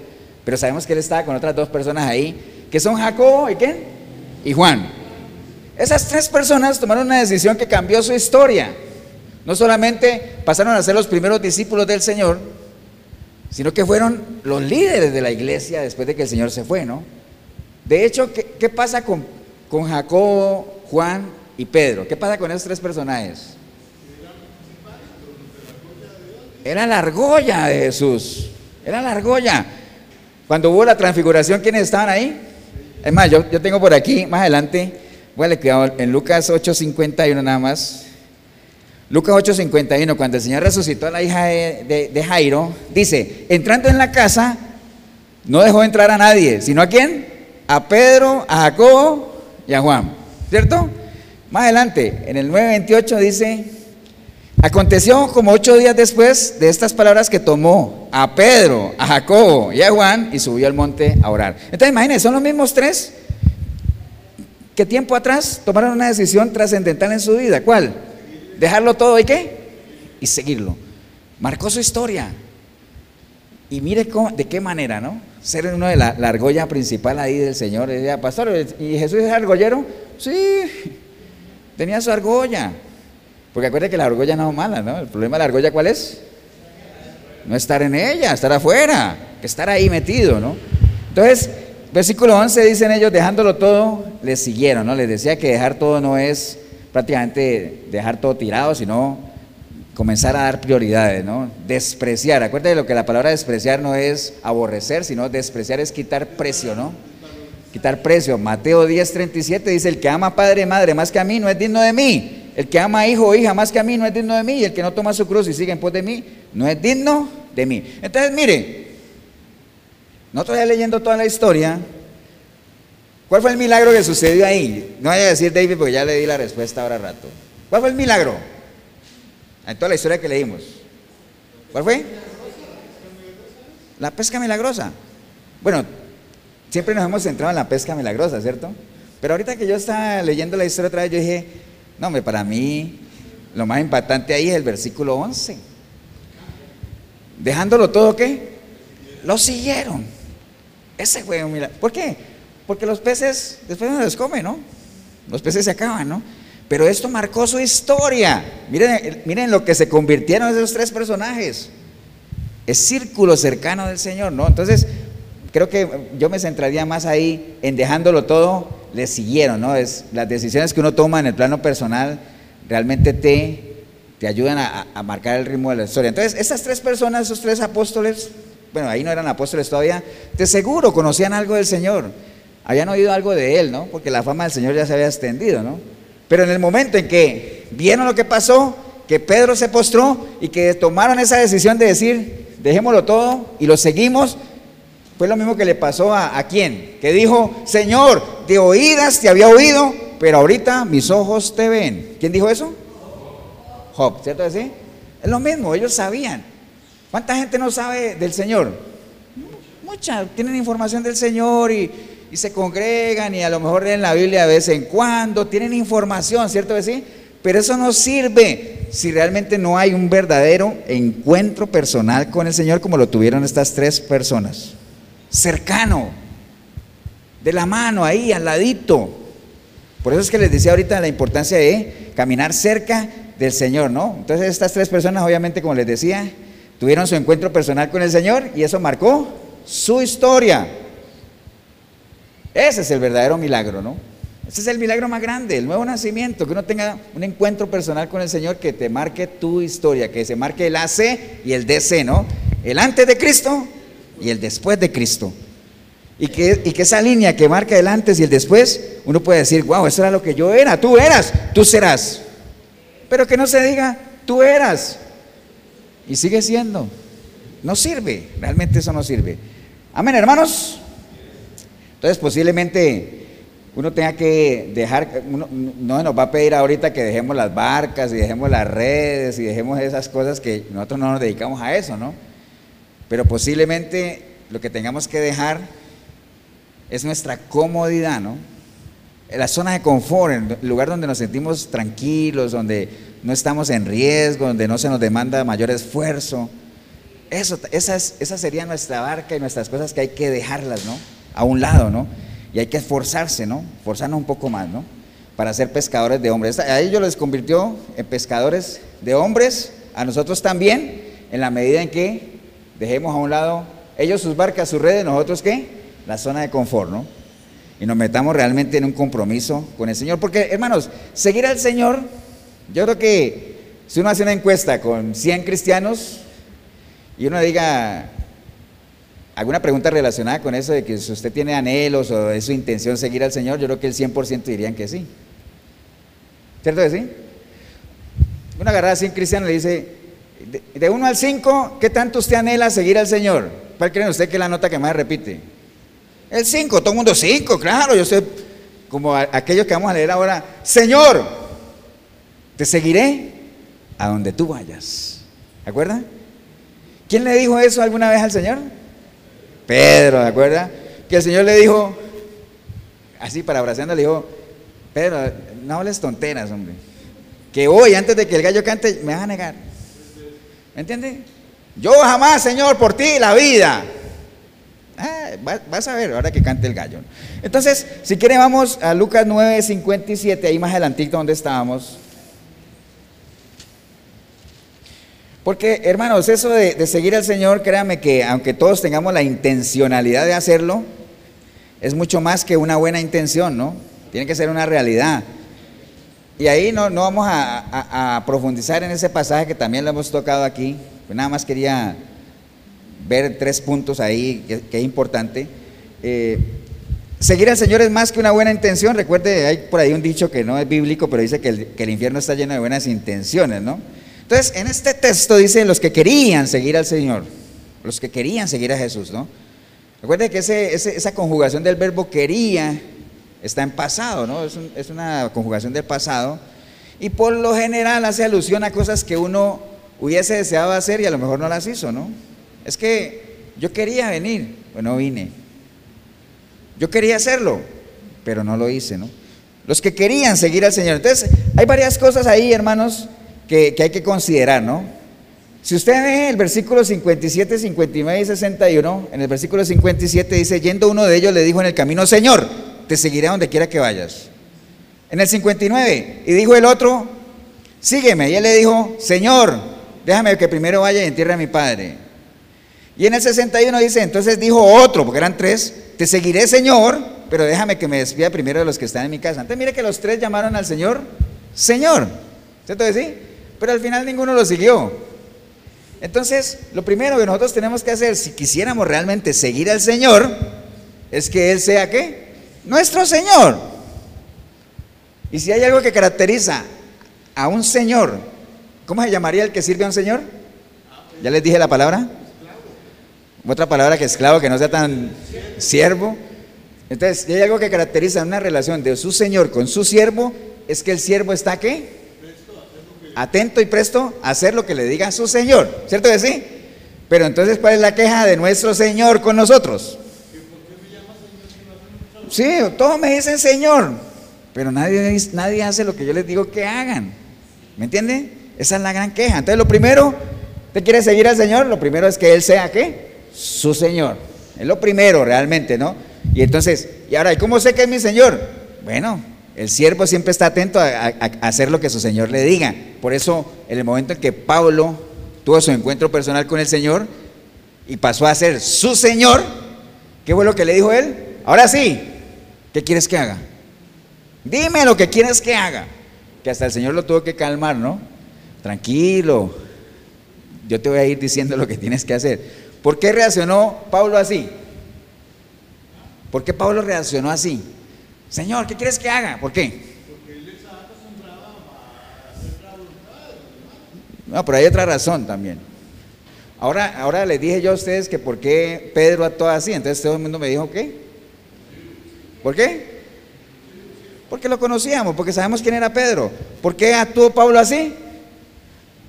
pero sabemos que él estaba con otras dos personas ahí, que son Jacobo y quién? Y Juan. Esas tres personas tomaron una decisión que cambió su historia. No solamente pasaron a ser los primeros discípulos del Señor, sino que fueron los líderes de la iglesia después de que el Señor se fue, ¿no? De hecho, ¿qué, pasa con, con Jacobo, Juan y Pedro? ¿Qué pasa con esos tres personajes? Era la argolla de Jesús. Era la argolla. Cuando hubo la transfiguración, ¿quiénes estaban ahí? Es más, yo, tengo por aquí, más adelante, bueno, cuidado, en Lucas 8.51 nada más. Lucas 8.51, cuando el Señor resucitó a la hija de, de, Jairo, dice, entrando en la casa, no dejó entrar a nadie, sino a quién? A Pedro, a Jacobo y a Juan. ¿Cierto? Más adelante, en el 9.28 dice, Aconteció como ocho días después de estas palabras que tomó a Pedro, a Jacobo y a Juan y subió al monte a orar. Entonces imagínense, son los mismos tres que tiempo atrás tomaron una decisión trascendental en su vida. ¿Cuál? Dejarlo todo y qué? Y seguirlo. Marcó su historia. Y mire cómo, de qué manera, ¿no? Ser uno de la, argolla principal ahí del Señor. Decía, pastor, ¿y Jesús es argollero? Sí, tenía su argolla. Porque acuérdate que la argolla no es mala, ¿no? El problema de la argolla, ¿cuál es? No estar en ella, estar afuera, estar ahí metido, ¿no? Entonces, versículo 11 dicen ellos, dejándolo todo, les siguieron, ¿no? Les decía que dejar todo no es prácticamente dejar todo tirado, sino comenzar a dar prioridades, ¿no? Despreciar. Acuérdate de lo que la palabra despreciar no es aborrecer, sino despreciar es quitar precio, ¿no? Quitar precio. Mateo 10, 37 dice, el que ama padre y madre más que a mí no es digno de mí. El que ama a hijo o hija más que a mí no es digno de mí. Y el que no toma su cruz y sigue en pos de mí no es digno de mí. Entonces, mire, no estoy leyendo toda la historia. ¿Cuál fue el milagro que sucedió ahí? No vaya a decir David porque ya le di la respuesta ahora rato. ¿Cuál fue el milagro? En toda la historia que leímos. ¿Cuál fue? La pesca milagrosa. Bueno, siempre nos hemos centrado en la pesca milagrosa, ¿cierto? Pero ahorita que yo estaba leyendo la historia otra vez, yo dije, no, hombre, para mí lo más impactante ahí es el versículo 11. Dejándolo todo, ¿qué? Lo siguieron. Ese fue un milagro. ¿Por qué? Porque los peces después no los comen, ¿no? Los peces se acaban, ¿no? Pero esto marcó su historia. Miren, miren lo que se convirtieron esos tres personajes. Es círculo cercano del Señor, ¿no? Entonces, creo que yo me centraría más ahí en dejándolo todo, le siguieron, ¿no? Es, las decisiones que uno toma en el plano personal realmente te, te ayudan a, marcar el ritmo de la historia. Entonces, esas tres personas, esos tres apóstoles, bueno, ahí no eran apóstoles todavía, de seguro conocían algo del Señor, habían oído algo de Él, ¿no? Porque la fama del Señor ya se había extendido, ¿no? Pero en el momento en que vieron lo que pasó, que Pedro se postró y que tomaron esa decisión de decir, dejémoslo todo y lo seguimos, fue lo mismo que le pasó a, a que dijo, Señor, de oídas te había oído, pero ahorita mis ojos te ven. ¿Quién dijo eso? Job, ¿cierto así? Es lo mismo, ellos sabían. ¿Cuánta gente no sabe del Señor? Mucha, tienen información del Señor y, se congregan y a lo mejor leen la Biblia de vez en cuando, tienen información, ¿cierto sí? Pero eso no sirve si realmente no hay un verdadero encuentro personal con el Señor como lo tuvieron estas tres personas. Cercano, de la mano, ahí, al ladito. Por eso es que les decía ahorita la importancia de caminar cerca del Señor, ¿no? Entonces estas tres personas, obviamente, como les decía, tuvieron su encuentro personal con el Señor y eso marcó su historia. Ese es el verdadero milagro, ¿no? Ese es el milagro más grande, el nuevo nacimiento, que uno tenga un encuentro personal con el Señor que te marque tu historia, que se marque el AC y el DC, ¿no? El antes de Cristo y el después de Cristo. Y que, y que esa línea que marca el antes y el después, uno puede decir, wow, eso era lo que yo era, tú eras, tú serás. Pero que no se diga, tú eras. Y sigue siendo. No sirve, realmente eso no sirve. Amén, hermanos. Entonces posiblemente uno tenga que dejar, no nos va a pedir ahorita que dejemos las barcas y dejemos las redes y dejemos esas cosas que nosotros no nos dedicamos a eso, ¿no? Pero posiblemente lo que tengamos que dejar es nuestra comodidad, ¿no? La zona de confort, el lugar donde nos sentimos tranquilos, donde no estamos en riesgo, donde no se nos demanda mayor esfuerzo. Eso, esa, esa sería nuestra barca y nuestras cosas que hay que dejarlas, ¿no? A un lado, ¿no? Y hay que esforzarse, ¿no? Forzarnos un poco más, ¿no? Para ser pescadores de hombres. A ellos les convirtió en pescadores de hombres, a nosotros también, en la medida en que dejemos a un lado ellos sus barcas, sus redes, nosotros qué? La zona de confort, ¿no? Y nos metamos realmente en un compromiso con el Señor. Porque, hermanos, seguir al Señor, yo creo que si uno hace una encuesta con 100 cristianos y uno diga, alguna pregunta relacionada con eso de que si usted tiene anhelos o es su intención seguir al Señor, yo creo que el 100% dirían que sí. ¿Cierto que sí? Una agarrada así cristiano le dice, de 1 al 5, ¿qué tanto usted anhela seguir al Señor? ¿Cuál cree usted que es la nota que más repite? El 5, todo el mundo 5, claro, yo sé, como aquellos que vamos a leer ahora, Señor, te seguiré a donde tú vayas. ¿De acuerdo? ¿Quién le dijo eso alguna vez al Señor? Pedro, ¿de acuerdo? Que el Señor le dijo, así para abrazando, le dijo, Pedro, no hables tonteras, hombre. Que hoy, antes de que el gallo cante, me vas a negar. ¿Me entiende? Yo jamás, Señor, por ti la vida. Ah, vas a ver ahora que cante el gallo. Entonces, si quieren, vamos a Lucas 9, 57, ahí más adelantito donde estábamos. Porque, hermanos, eso de, seguir al Señor, créanme que aunque todos tengamos la intencionalidad de hacerlo, es mucho más que una buena intención, ¿no? Tiene que ser una realidad. Y ahí no, no vamos a, profundizar en ese pasaje que también lo hemos tocado aquí. Nada más quería ver tres puntos ahí que, es importante. Eh, seguir al Señor es más que una buena intención. Recuerde, hay por ahí un dicho que no es bíblico, pero dice que el, infierno está lleno de buenas intenciones, ¿no? Entonces, en este texto dice los que querían seguir al Señor, los que querían seguir a Jesús, ¿no? Recuerde que esa conjugación del verbo quería está en pasado, ¿no? Es, una conjugación del pasado. Y por lo general hace alusión a cosas que uno hubiese deseado hacer y a lo mejor no las hizo, ¿no? Es que yo quería venir, pues no vine. Yo quería hacerlo, pero no lo hice, ¿no? Los que querían seguir al Señor. Entonces, hay varias cosas ahí, hermanos, que, hay que considerar, ¿no? Si usted ve el versículo 57, 59 y 61, en el versículo 57 dice, yendo uno de ellos le dijo en el camino, Señor, te seguiré donde quiera que vayas. En el 59, y dijo el otro, sígueme. Y él le dijo, Señor, déjame que primero vaya y entierre a mi padre. Y en el 61 dice, entonces dijo otro, porque eran tres, te seguiré, Señor, pero déjame que me despida primero de los que están en mi casa. Entonces mire que los tres llamaron al Señor, Señor. ¿Cierto que sí? pero al final ninguno lo siguió. Entonces, lo primero que nosotros tenemos que hacer, si quisiéramos realmente seguir al Señor, es que Él sea qué? Nuestro Señor. Y si hay algo que caracteriza a un Señor, ¿cómo se llamaría el que sirve a un Señor? ¿Ya les dije la palabra? Otra palabra que esclavo, que no sea tan siervo. Entonces, si hay algo que caracteriza una relación de su Señor con su siervo, es que el siervo está qué? atento y presto a hacer lo que le diga su Señor, ¿cierto que sí? Pero entonces, ¿cuál es la queja de nuestro Señor con nosotros? Sí, todos me dicen Señor, pero nadie, nadie hace lo que yo les digo que hagan. ¿Me entienden? Esa es la gran queja. Entonces lo primero, ¿te quiere seguir al Señor? Lo primero es que Él sea qué? Su Señor. Es lo primero realmente, ¿no? Y entonces, y ahora, ¿y cómo sé que es mi Señor? Bueno, el siervo siempre está atento a, hacer lo que su Señor le diga. Por eso, en el momento en que Pablo tuvo su encuentro personal con el Señor y pasó a ser su Señor, ¿qué fue lo que le dijo él? Ahora sí, ¿qué quieres que haga? Dime lo que quieres que haga. Que hasta el Señor lo tuvo que calmar, ¿no? Tranquilo, yo te voy a ir diciendo lo que tienes que hacer. ¿Por qué reaccionó Pablo así? ¿Por qué Pablo reaccionó así? Señor, ¿qué quieres que haga? ¿Por qué? Porque él está acostumbrado a hacer la voluntad. No, pero hay otra razón también. Ahora, ahora les dije yo a ustedes que por qué Pedro actuó así. Entonces todo el mundo me dijo, ¿qué? ¿Por qué? Porque lo conocíamos, porque sabemos quién era Pedro. ¿Por qué actuó Pablo así?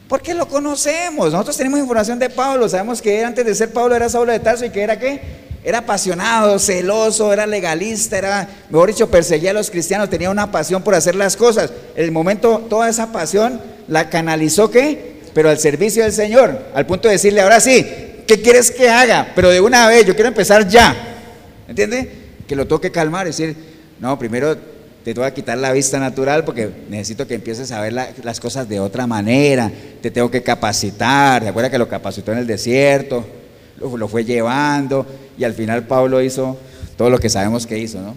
Porque lo conocemos. Nosotros tenemos información de Pablo. Sabemos que antes de ser Pablo era Saulo de Tarso y que era qué? Era apasionado, celoso, era legalista, era, mejor dicho, perseguía a los cristianos, tenía una pasión por hacer las cosas. En el momento, toda esa pasión la canalizó, ¿qué? Pero al servicio del Señor, al punto de decirle, ahora sí, ¿qué quieres que haga? Pero de una vez, yo quiero empezar ya. ¿Entiende? Que lo toque calmar, decir, no, primero te voy a quitar la vista natural porque necesito que empieces a ver las cosas de otra manera, te tengo que capacitar, ¿te acuerdas que lo capacitó en el desierto? lo, fue llevando y al final Pablo hizo todo lo que sabemos que hizo, ¿no?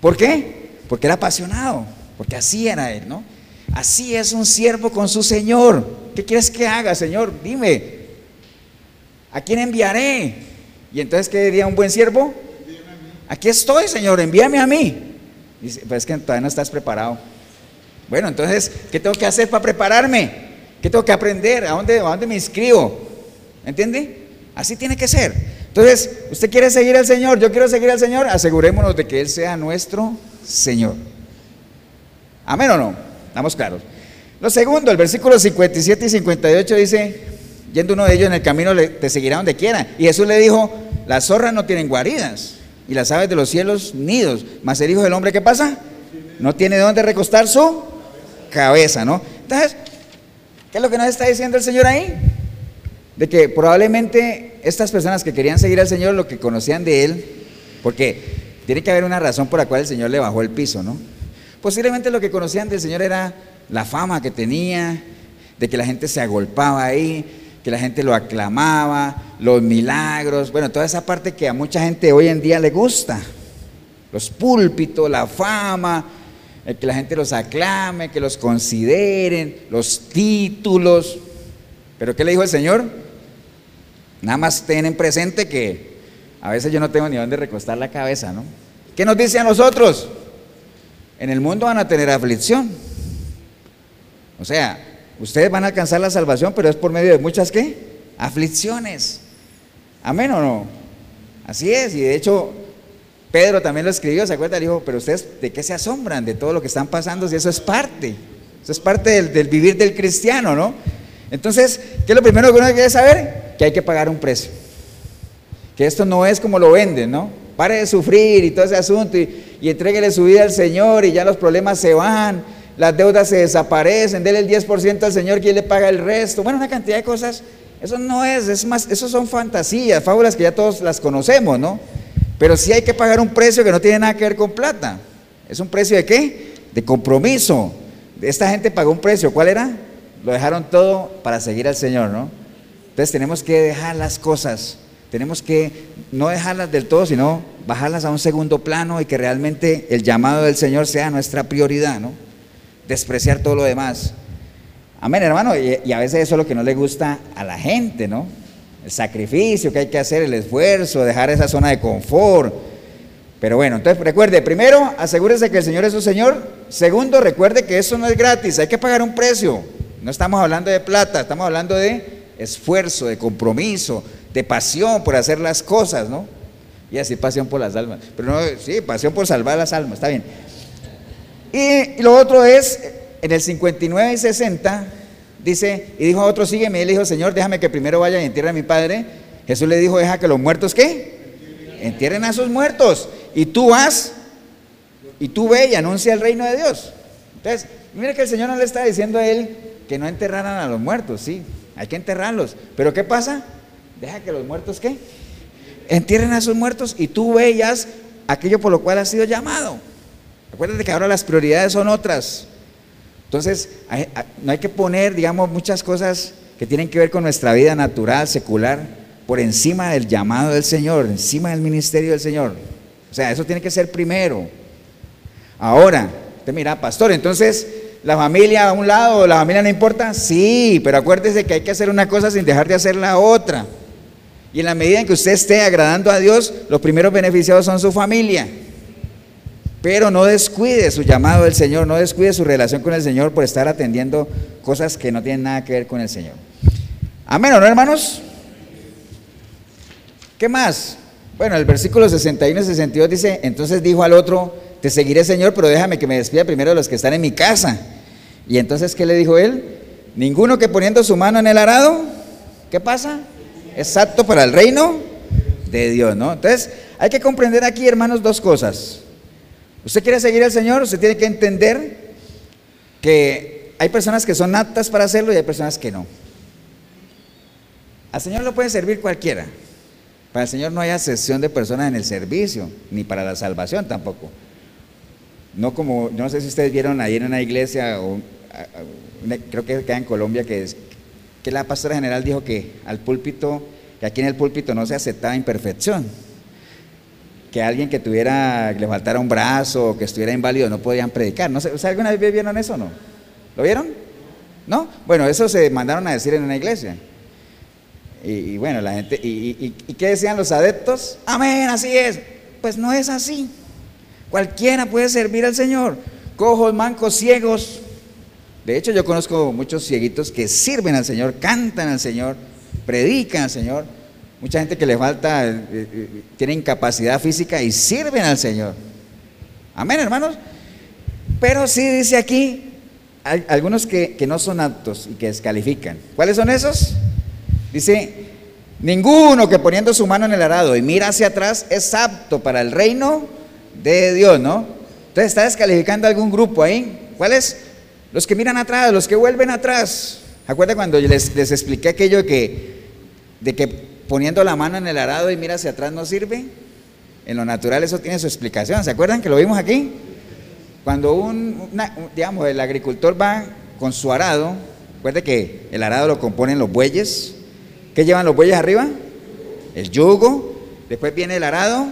¿Por qué? Porque era apasionado, porque así era él, ¿no? Así es un siervo con su Señor. ¿Qué quieres que haga, Señor? Dime. ¿A quién enviaré? Y entonces, ¿qué diría un buen siervo? Aquí estoy, Señor, envíame a mí. Dice, pues es que todavía no estás preparado. Bueno, entonces, ¿qué tengo que hacer para prepararme? ¿Qué tengo que aprender? ¿A dónde, a dónde me inscribo? ¿Entiende? Así tiene que ser. Entonces, usted quiere seguir al Señor, yo quiero seguir al Señor, asegurémonos de que Él sea nuestro Señor. Amén o no? Estamos claros. Lo segundo, el versículo 57 y 58 dice, yendo uno de ellos en el camino, te seguirá donde quiera. Y Jesús le dijo, las zorras no tienen guaridas y las aves de los cielos nidos, mas el Hijo del Hombre, ¿qué pasa? No tiene dónde recostar su cabeza, ¿no? Entonces, ¿qué es lo que nos está diciendo el Señor ahí? de que probablemente estas personas que querían seguir al Señor lo que conocían de Él, porque tiene que haber una razón por la cual el Señor le bajó el piso, ¿no? Posiblemente lo que conocían del Señor era la fama que tenía, de que la gente se agolpaba ahí, que la gente lo aclamaba, los milagros, bueno, toda esa parte que a mucha gente hoy en día le gusta, los púlpitos, la fama, que la gente los aclame, que los consideren, los títulos. Pero ¿qué le dijo el Señor? Nada más tienen presente que a veces yo no tengo ni dónde recostar la cabeza, ¿no? ¿Qué nos dice a nosotros? En el mundo van a tener aflicción. O sea, ustedes van a alcanzar la salvación, pero es por medio de muchas qué? Aflicciones. Amén o no? Así es, y de hecho Pedro también lo escribió, ¿se acuerda? Dijo, pero ustedes de qué se asombran de todo lo que están pasando si eso es parte. Eso es parte del, del vivir del cristiano, ¿no? Entonces, ¿qué es lo primero que uno quiere saber? que hay que pagar un precio. Que esto no es como lo venden, ¿no? Pare de sufrir y todo ese asunto y, y su vida al Señor y ya los problemas se van, las deudas se desaparecen, déle el 10% al Señor que Él le paga el resto. Bueno, una cantidad de cosas. Eso no es, es más, eso son fantasías, fábulas que ya todos las conocemos, ¿no? Pero sí hay que pagar un precio que no tiene nada que ver con plata. ¿Es un precio de qué? De compromiso. Esta gente pagó un precio. ¿Cuál era? Lo dejaron todo para seguir al Señor, ¿no? Entonces tenemos que dejar las cosas, tenemos que no dejarlas del todo, sino bajarlas a un segundo plano y que realmente el llamado del Señor sea nuestra prioridad, ¿no? Despreciar todo lo demás. Amén, hermano. Y, a veces eso es lo que no le gusta a la gente, ¿no? El sacrificio que hay que hacer, el esfuerzo, dejar esa zona de confort. Pero bueno, entonces recuerde, primero, asegúrese que el Señor es su Señor. Segundo, recuerde que eso no es gratis, hay que pagar un precio. No estamos hablando de plata, estamos hablando de esfuerzo, de compromiso, de pasión por hacer las cosas, ¿no? Y así pasión por las almas. Pero no, sí, pasión por salvar las almas, está bien. Y, lo otro es, en el 59 y 60, dice, y dijo a otro, sígueme, y él dijo, Señor, déjame que primero vaya y entierre a mi padre. Jesús le dijo, deja que los muertos, ¿qué? Entierren a sus muertos. Y tú vas y tú ve y anuncia el reino de Dios. Entonces, mire que el Señor no le está diciendo a él que no enterraran a los muertos, sí, hay que enterrarlos. Pero ¿qué pasa? Deja que los muertos, ¿qué? Entierren a sus muertos y tú veas aquello por lo cual has sido llamado. Acuérdate que ahora las prioridades son otras. Entonces, no hay que poner, digamos, muchas cosas que tienen que ver con nuestra vida natural, secular, por encima del llamado del Señor, encima del ministerio del Señor. O sea, eso tiene que ser primero. Ahora, usted mira, pastor, entonces, ¿la familia a un lado, la familia no importa? Sí, pero acuérdese que hay que hacer una cosa sin dejar de hacer la otra. Y en la medida en que usted esté agradando a Dios, los primeros beneficiados son su familia. Pero no descuide su llamado del Señor, no descuide su relación con el Señor por estar atendiendo cosas que no tienen nada que ver con el Señor. Amén, ¿no, hermanos? ¿Qué más? Bueno, el versículo 61 y 62 dice, entonces dijo al otro, te seguiré Señor, pero déjame que me despida primero de los que están en mi casa. Y entonces, ¿qué le dijo él? Ninguno que poniendo su mano en el arado, ¿qué pasa? Es apto para el reino de Dios, ¿no? Entonces, hay que comprender aquí, hermanos, dos cosas. Usted quiere seguir al Señor, usted tiene que entender que hay personas que son aptas para hacerlo y hay personas que no. Al Señor lo puede servir cualquiera. Para el Señor no hay excepción de personas en el servicio, ni para la salvación tampoco. No como, no sé si ustedes vieron ahí en una iglesia, o, creo que queda en Colombia, que, que la pastora general dijo que al púlpito, que aquí en el púlpito no se aceptaba imperfección que alguien que tuviera, que le faltara un brazo, que estuviera inválido, no podían predicar. No sé, ¿alguna vez vieron eso o no? ¿Lo vieron? ¿No? Bueno, eso se mandaron a decir en una iglesia. Y, bueno, la gente, y, qué decían los adeptos? Amén, así es. Pues no es así. Cualquiera puede servir al Señor. Cojos, mancos, ciegos. De hecho, yo conozco muchos cieguitos que sirven al Señor, cantan al Señor, predican al Señor Mucha gente que le falta, eh, eh, tiene incapacidad física y sirven al Señor. Amén, hermanos. Pero sí dice aquí, hay algunos que, no son aptos y que descalifican. ¿Cuáles son esos? Dice, ninguno que poniendo su mano en el arado y mira hacia atrás es apto para el reino de Dios, ¿no? Entonces está descalificando algún grupo ahí. ¿Cuáles? Los que miran atrás, los que vuelven atrás. ¿Acuerda cuando les, les expliqué aquello que, de que poniendo la mano en el arado y mira hacia atrás no sirve. En lo natural eso tiene su explicación. ¿Se acuerdan que lo vimos aquí? Cuando un, digamos, el agricultor va con su arado, recuerde que el arado lo componen los bueyes. ¿Qué llevan los bueyes arriba? El yugo. Después viene el arado.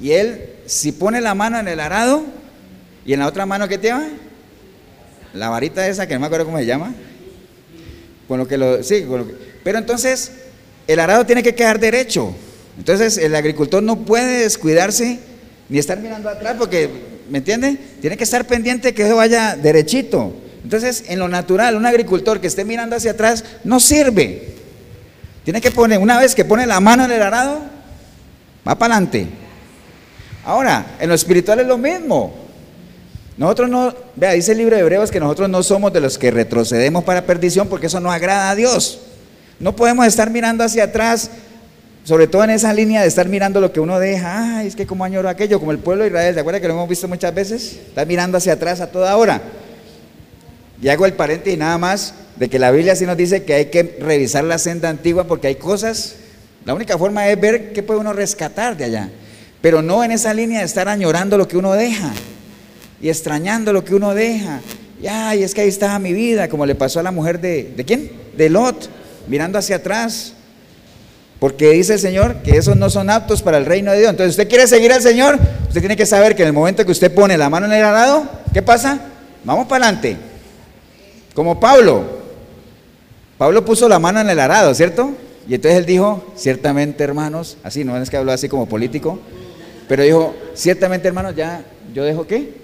Y él, si pone la mano en el arado, y en la otra mano, ¿qué lleva? La varita esa, que no me acuerdo cómo se llama. Con lo que lo. Sí, con lo que, pero entonces el arado tiene que quedar derecho. Entonces el agricultor no puede descuidarse ni estar mirando atrás porque, ¿me entiende? Tiene que estar pendiente que eso vaya derechito. Entonces, en lo natural, un agricultor que esté mirando hacia atrás no sirve. Tiene que poner, una vez que pone la mano en el arado, va para adelante. Ahora, en lo espiritual es lo mismo. Nosotros no, vea, dice el libro de Hebreos que nosotros no somos de los que retrocedemos para perdición porque eso no agrada a Dios. No podemos estar mirando hacia atrás, sobre todo en esa línea de estar mirando lo que uno deja. Ay, es que como añoro aquello, como el pueblo de Israel, ¿te acuerdas que lo hemos visto muchas veces? Está mirando hacia atrás a toda hora. Y hago el paréntesis nada más de que la Biblia sí nos dice que hay que revisar la senda antigua porque hay cosas, la única forma es ver qué puede uno rescatar de allá, pero no en esa línea de estar añorando lo que uno deja y extrañando lo que uno deja. Y ay, es que ahí estaba mi vida, como le pasó a la mujer de, ¿de quién? De Lot mirando hacia atrás. Porque dice el Señor que esos no son aptos para el reino de Dios. Entonces, usted quiere seguir al Señor, usted tiene que saber que en el momento que usted pone la mano en el arado, ¿qué pasa? Vamos para adelante. Como Pablo. Pablo puso la mano en el arado, ¿cierto? Y entonces él dijo, ciertamente hermanos, así, no es que habló así como político, pero dijo, ciertamente hermanos, ya, yo dejo qué?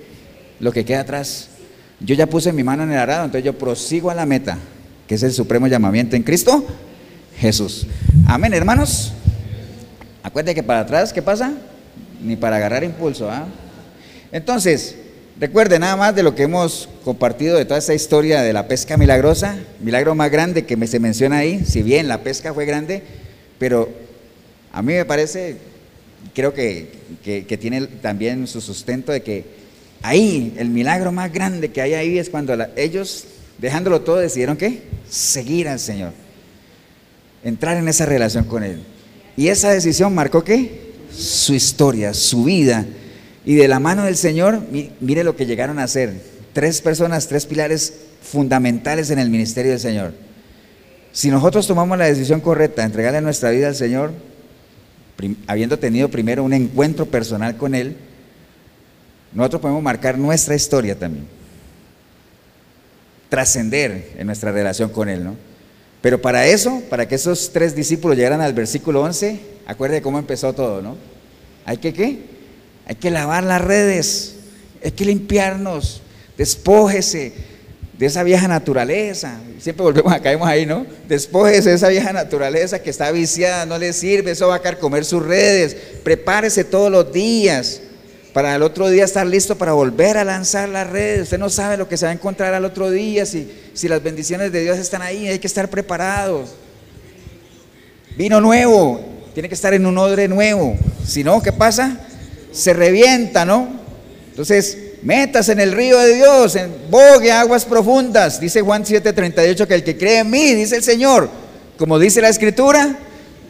Lo que queda atrás. Yo ya puse mi mano en el arado, entonces yo prosigo a la meta que es el supremo llamamiento en Cristo Jesús. Amén, hermanos. Acuérdense que para atrás, ¿qué pasa? Ni para agarrar impulso. ¿ah? Entonces, recuerde nada más de lo que hemos compartido de toda esta historia de la pesca milagrosa, milagro más grande que se menciona ahí, si bien la pesca fue grande, pero a mí me parece, creo que, que, tiene también su sustento de que ahí, el milagro más grande que hay ahí es cuando ellos, dejándolo todo, decidieron que seguir al Señor, entrar en esa relación con Él. Y esa decisión marcó qué? Su historia, su vida. Y de la mano del Señor, mire lo que llegaron a hacer. Tres personas, tres pilares fundamentales en el ministerio del Señor. Si nosotros tomamos la decisión correcta de entregarle nuestra vida al Señor, habiendo tenido primero un encuentro personal con Él, nosotros podemos marcar nuestra historia también. Trascender en nuestra relación con Él, ¿no? Pero para eso, para que esos tres discípulos llegaran al versículo 11, acuerde cómo empezó todo, ¿no? Hay que qué? Hay que lavar las redes, hay que limpiarnos, despójese de esa vieja naturaleza. Siempre volvemos a caemos ahí, ¿no? Despójese de esa vieja naturaleza que está viciada, no le sirve, eso va a comer sus redes. Prepárese todos los días para el otro día estar listo para volver a lanzar las redes. Usted no sabe lo que se va a encontrar al otro día, si, si las bendiciones de Dios están ahí, hay que estar preparados. Vino nuevo, tiene que estar en un odre nuevo. Si no, ¿qué pasa? Se revienta, ¿no? Entonces, metas en el río de Dios, en bogue aguas profundas. Dice Juan 7:38 que el que cree en mí, dice el Señor, como dice la escritura,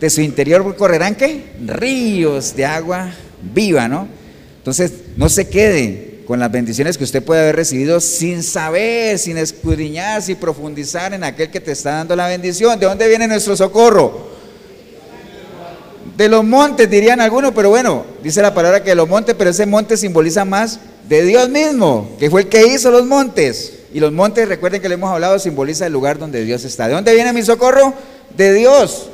de su interior correrán qué? Ríos de agua viva, ¿no? Entonces, no se quede con las bendiciones que usted puede haber recibido sin saber, sin escudriñar, sin profundizar en aquel que te está dando la bendición. ¿De dónde viene nuestro socorro? De los montes, dirían algunos, pero bueno, dice la palabra que de los montes, pero ese monte simboliza más de Dios mismo, que fue el que hizo los montes. Y los montes, recuerden que le hemos hablado, simboliza el lugar donde Dios está. ¿De dónde viene mi socorro? De Dios.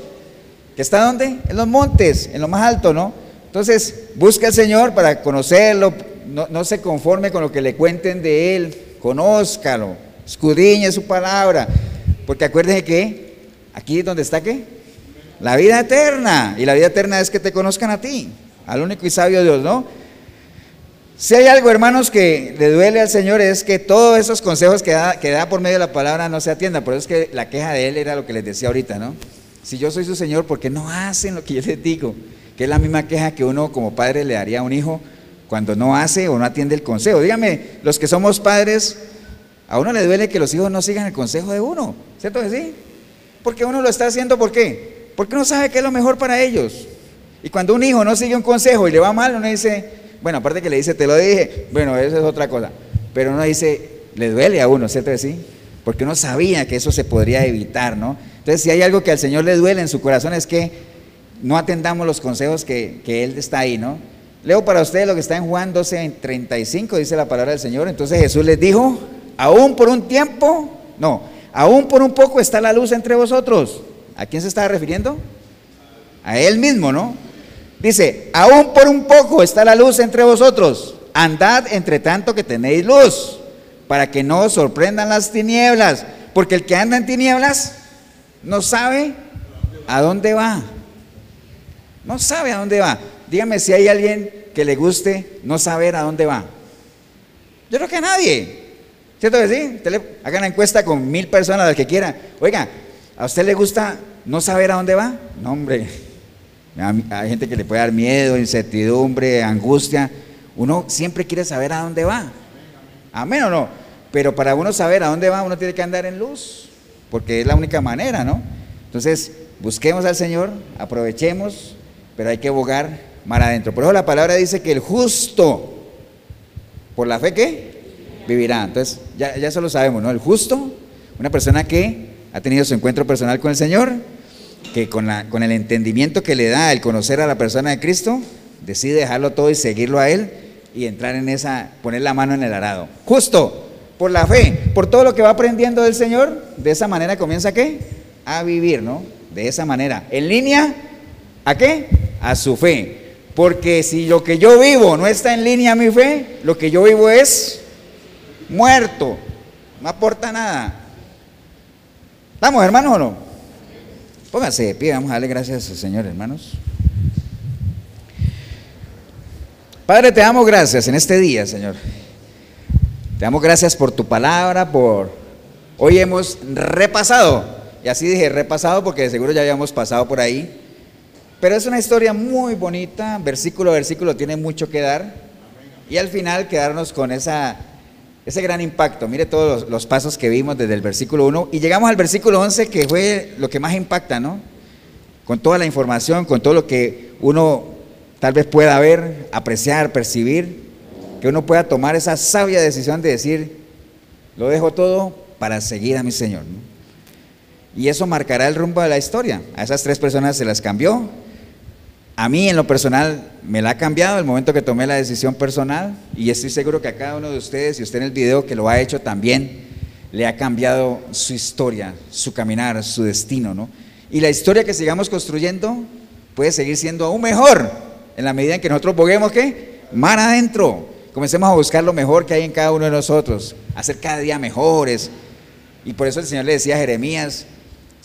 ¿Que está dónde? En los montes, en lo más alto, ¿no? Entonces, busca al Señor para conocerlo, no, se conforme con lo que le cuenten de Él, conózcalo, escudriñe su palabra, porque acuérdense que aquí es donde está qué? La vida eterna, y la vida eterna es que te conozcan a ti, al único y sabio Dios, ¿no? Si hay algo, hermanos, que le duele al Señor es que todos esos consejos que da, que da por medio de la palabra no se atiendan. Por eso es que la queja de Él era lo que les decía ahorita, ¿no? Si yo soy su Señor, ¿por qué no hacen lo que yo les digo? Que es la misma queja que uno como padre le daría a un hijo cuando no hace o no atiende el consejo. Dígame, los que somos padres, a uno le duele que los hijos no sigan el consejo de uno, ¿cierto que sí? Porque uno lo está haciendo, ¿por qué? Porque uno sabe que es lo mejor para ellos. Y cuando un hijo no sigue un consejo y le va mal, uno dice, bueno, aparte que le dice, te lo dije, bueno, eso es otra cosa. Pero uno dice, le duele a uno, ¿cierto que sí? Porque uno sabía que eso se podría evitar, ¿no? Entonces, si hay algo que al Señor le duele en su corazón es que no atendamos los consejos que, Él está ahí, ¿no? Leo para ustedes lo que está en Juan 12, en 35, dice la palabra del Señor. Entonces Jesús les dijo, aún por un tiempo, no, aún por un poco está la luz entre vosotros. ¿A quién se estaba refiriendo? A Él mismo, ¿no? Dice, aún por un poco está la luz entre vosotros. Andad entre tanto que tenéis luz, para que no os sorprendan las tinieblas. Porque el que anda en tinieblas no sabe a dónde va. No sabe a dónde va. Dígame si hay alguien que le guste no saber a dónde va. Yo creo que a nadie. ¿Cierto que sí? Usted le haga una encuesta con mil personas, las que quiera. Oiga, ¿a usted le gusta no saber a dónde va? No, hombre. Hay gente que le puede dar miedo, incertidumbre, angustia. Uno siempre quiere saber a dónde va. Amén o no. Pero para uno saber a dónde va, uno tiene que andar en luz. Porque es la única manera, ¿no? Entonces, busquemos al Señor, aprovechemos pero hay que bogar mar adentro. Por eso la palabra dice que el justo, por la fe que vivirá. Entonces, ya, ya eso lo sabemos, ¿no? El justo, una persona que ha tenido su encuentro personal con el Señor, que con, la, con el entendimiento que le da el conocer a la persona de Cristo, decide dejarlo todo y seguirlo a Él y entrar en esa, poner la mano en el arado. Justo, por la fe, por todo lo que va aprendiendo del Señor, de esa manera comienza qué? A vivir, ¿no? De esa manera. En línea, ¿a qué? a su fe. Porque si lo que yo vivo no está en línea a mi fe, lo que yo vivo es muerto. No aporta nada. ¿Estamos, hermanos, o no? Pónganse de pie, vamos a darle gracias al Señor, hermanos. Padre, te damos gracias en este día, Señor. Te damos gracias por tu palabra, por... Hoy hemos repasado, y así dije repasado porque de seguro ya habíamos pasado por ahí, Pero es una historia muy bonita, versículo a versículo tiene mucho que dar. Y al final quedarnos con esa, ese gran impacto. Mire todos los, pasos que vimos desde el versículo 1 y llegamos al versículo 11 que fue lo que más impacta, ¿no? Con toda la información, con todo lo que uno tal vez pueda ver, apreciar, percibir, que uno pueda tomar esa sabia decisión de decir, lo dejo todo para seguir a mi Señor. Y eso marcará el rumbo de la historia. A esas tres personas se las cambió. A mí en lo personal me la ha cambiado el momento que tomé la decisión personal y estoy seguro que a cada uno de ustedes y usted en el video que lo ha hecho también le ha cambiado su historia, su caminar, su destino, ¿no? Y la historia que sigamos construyendo puede seguir siendo aún mejor en la medida en que nosotros boguemos que mar adentro. Comencemos a buscar lo mejor que hay en cada uno de nosotros, hacer cada día mejores. Y por eso el Señor le decía a Jeremías,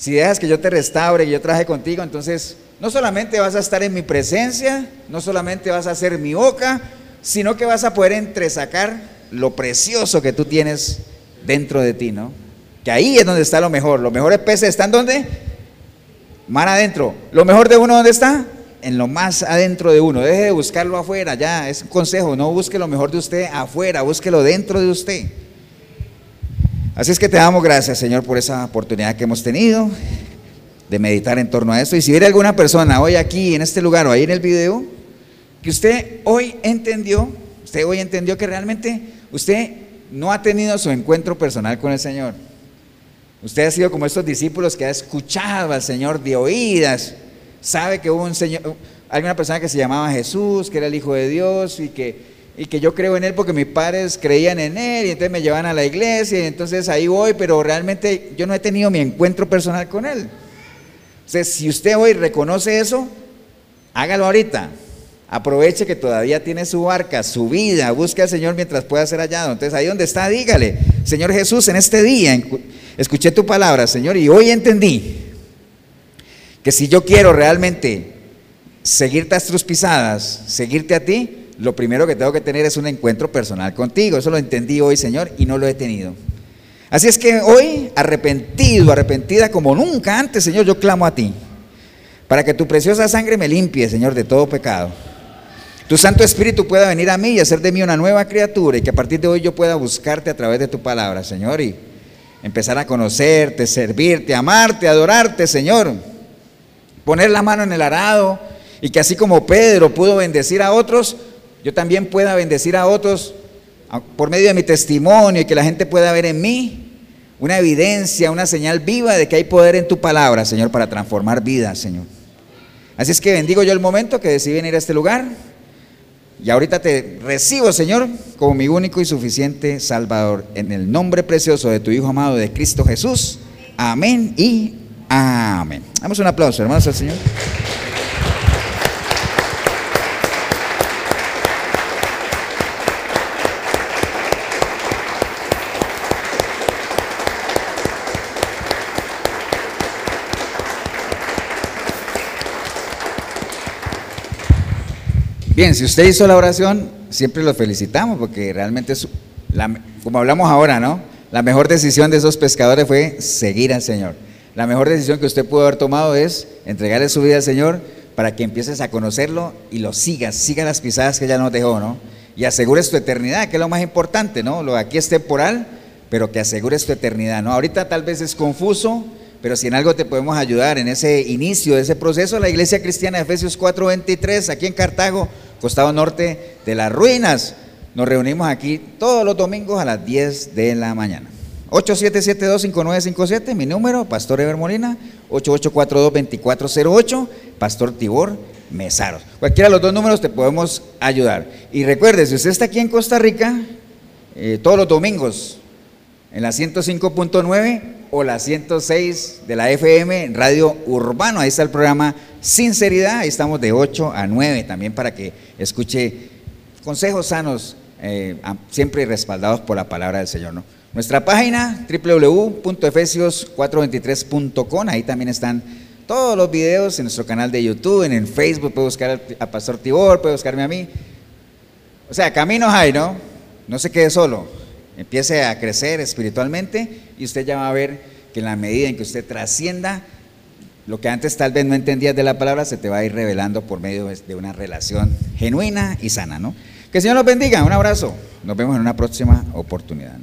si dejas que yo te restaure, que yo traje contigo, entonces no solamente vas a estar en mi presencia, no solamente vas a ser mi boca, sino que vas a poder entresacar lo precioso que tú tienes dentro de ti, ¿no? Que ahí es donde está lo mejor. Los mejores peces están donde? Mar adentro. ¿Lo mejor de uno dónde está? En lo más adentro de uno. Deje de buscarlo afuera, ya, es un consejo. No busque lo mejor de usted afuera, búsquelo dentro de usted. Así es que te damos gracias, Señor, por esa oportunidad que hemos tenido de meditar en torno a esto. Y si hubiera alguna persona hoy aquí, en este lugar o ahí en el video, que usted hoy entendió, usted hoy entendió que realmente usted no ha tenido su encuentro personal con el Señor. Usted ha sido como estos discípulos que ha escuchado al Señor de oídas, sabe que hubo un Señor, hay una persona que se llamaba Jesús, que era el Hijo de Dios y que y que yo creo en Él porque mis padres creían en Él y entonces me llevan a la iglesia y entonces ahí voy, pero realmente yo no he tenido mi encuentro personal con Él. Entonces, si usted hoy reconoce eso, hágalo ahorita. Aproveche que todavía tiene su barca, su vida, busque al Señor mientras pueda ser hallado. Entonces, ahí donde está, dígale, Señor Jesús, en este día escuché tu palabra, Señor, y hoy entendí que si yo quiero realmente seguirte a tus pisadas, seguirte a ti, lo primero que tengo que tener es un encuentro personal contigo. Eso lo entendí hoy, Señor, y no lo he tenido. Así es que hoy, arrepentido, arrepentida como nunca antes, Señor, yo clamo a ti, para que tu preciosa sangre me limpie, Señor, de todo pecado. Tu Santo Espíritu pueda venir a mí y hacer de mí una nueva criatura y que a partir de hoy yo pueda buscarte a través de tu palabra, Señor, y empezar a conocerte, servirte, amarte, adorarte, Señor. Poner la mano en el arado y que así como Pedro pudo bendecir a otros, yo también pueda bendecir a otros por medio de mi testimonio y que la gente pueda ver en mí una evidencia, una señal viva de que hay poder en tu palabra, Señor, para transformar vidas, Señor. Así es que bendigo yo el momento que decidí venir a este lugar y ahorita te recibo, Señor, como mi único y suficiente Salvador, en el nombre precioso de tu Hijo amado, de Cristo Jesús. Amén y amén. Damos un aplauso, hermanos, al Señor. Bien, si usted hizo la oración, siempre lo felicitamos porque realmente, es como hablamos ahora, ¿no? La mejor decisión de esos pescadores fue seguir al Señor. La mejor decisión que usted pudo haber tomado es entregarle su vida al Señor para que empieces a conocerlo y lo sigas, siga las pisadas que ya nos dejó, ¿no? Y asegures tu eternidad, que es lo más importante, ¿no? Lo de aquí es temporal, pero que asegures tu eternidad, ¿no? Ahorita tal vez es confuso, pero si en algo te podemos ayudar en ese inicio de ese proceso, la Iglesia Cristiana de Efesios 4:23, aquí en Cartago, costado norte de las ruinas, nos reunimos aquí todos los domingos a las 10 de la mañana. 87725957, mi número, Pastor Eber Molina, 8842-2408, Pastor Tibor Mesaros. Cualquiera de los dos números te podemos ayudar. Y recuerde, si usted está aquí en Costa Rica, eh, todos los domingos, en la 105.9 o la 106 de la FM, Radio Urbano, ahí está el programa Sinceridad, ahí estamos de 8 a 9 también para que escuche consejos sanos, eh, siempre respaldados por la palabra del Señor. Nuestra página www.efesios423.com, ahí también están todos los videos en nuestro canal de YouTube, en el Facebook, puede buscar a Pastor Tibor, puede buscarme a mí. O sea, caminos hay, ¿no? No se quede solo, empiece a crecer espiritualmente y usted ya va a ver que en la medida en que usted trascienda, lo que antes tal vez no entendías de la palabra se te va a ir revelando por medio de una relación genuina y sana, ¿no? Que el Señor los bendiga, un abrazo. Nos vemos en una próxima oportunidad.